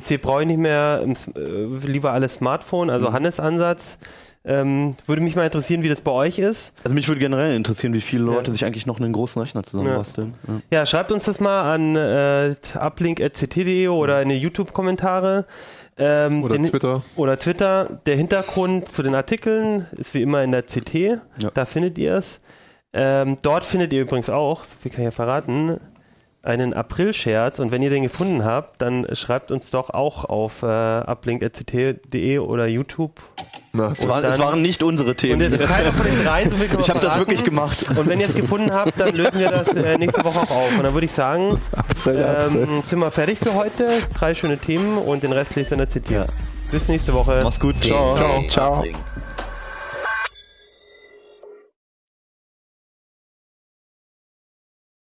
PC brauche ich nicht mehr, S- äh, lieber alles Smartphone, also Hannes Ansatz? Ähm, würde mich mal interessieren, wie das bei euch ist. Also mich würde generell interessieren, wie viele Ja. Leute sich eigentlich noch einen großen Rechner zusammenbasteln. Ja. Ja, schreibt uns das mal an äh, uplink.ct.de oder in die YouTube-Kommentare. Ähm, Oder den- Twitter. oder Twitter. Der Hintergrund zu den Artikeln ist wie immer in der CT. Ja. Da findet ihr es. Ähm, dort findet ihr übrigens auch, so viel kann ich ja verraten, einen April-Scherz. Und wenn ihr den gefunden habt, dann schreibt uns doch auch auf äh, uplink.ct.de oder YouTube. Na, Es, waren, es dann- waren nicht unsere Und Themen. es ist keiner von den dreien, so Ich habe das wirklich gemacht. Und wenn ihr es gefunden habt, dann lösen wir das äh, nächste Woche auch auf. Und dann würde ich sagen, ähm, sind wir fertig für heute. Drei schöne Themen und den Rest lest ihr in der CT. Bis nächste Woche. Mach's gut. Ciao. Ciao. Uplink.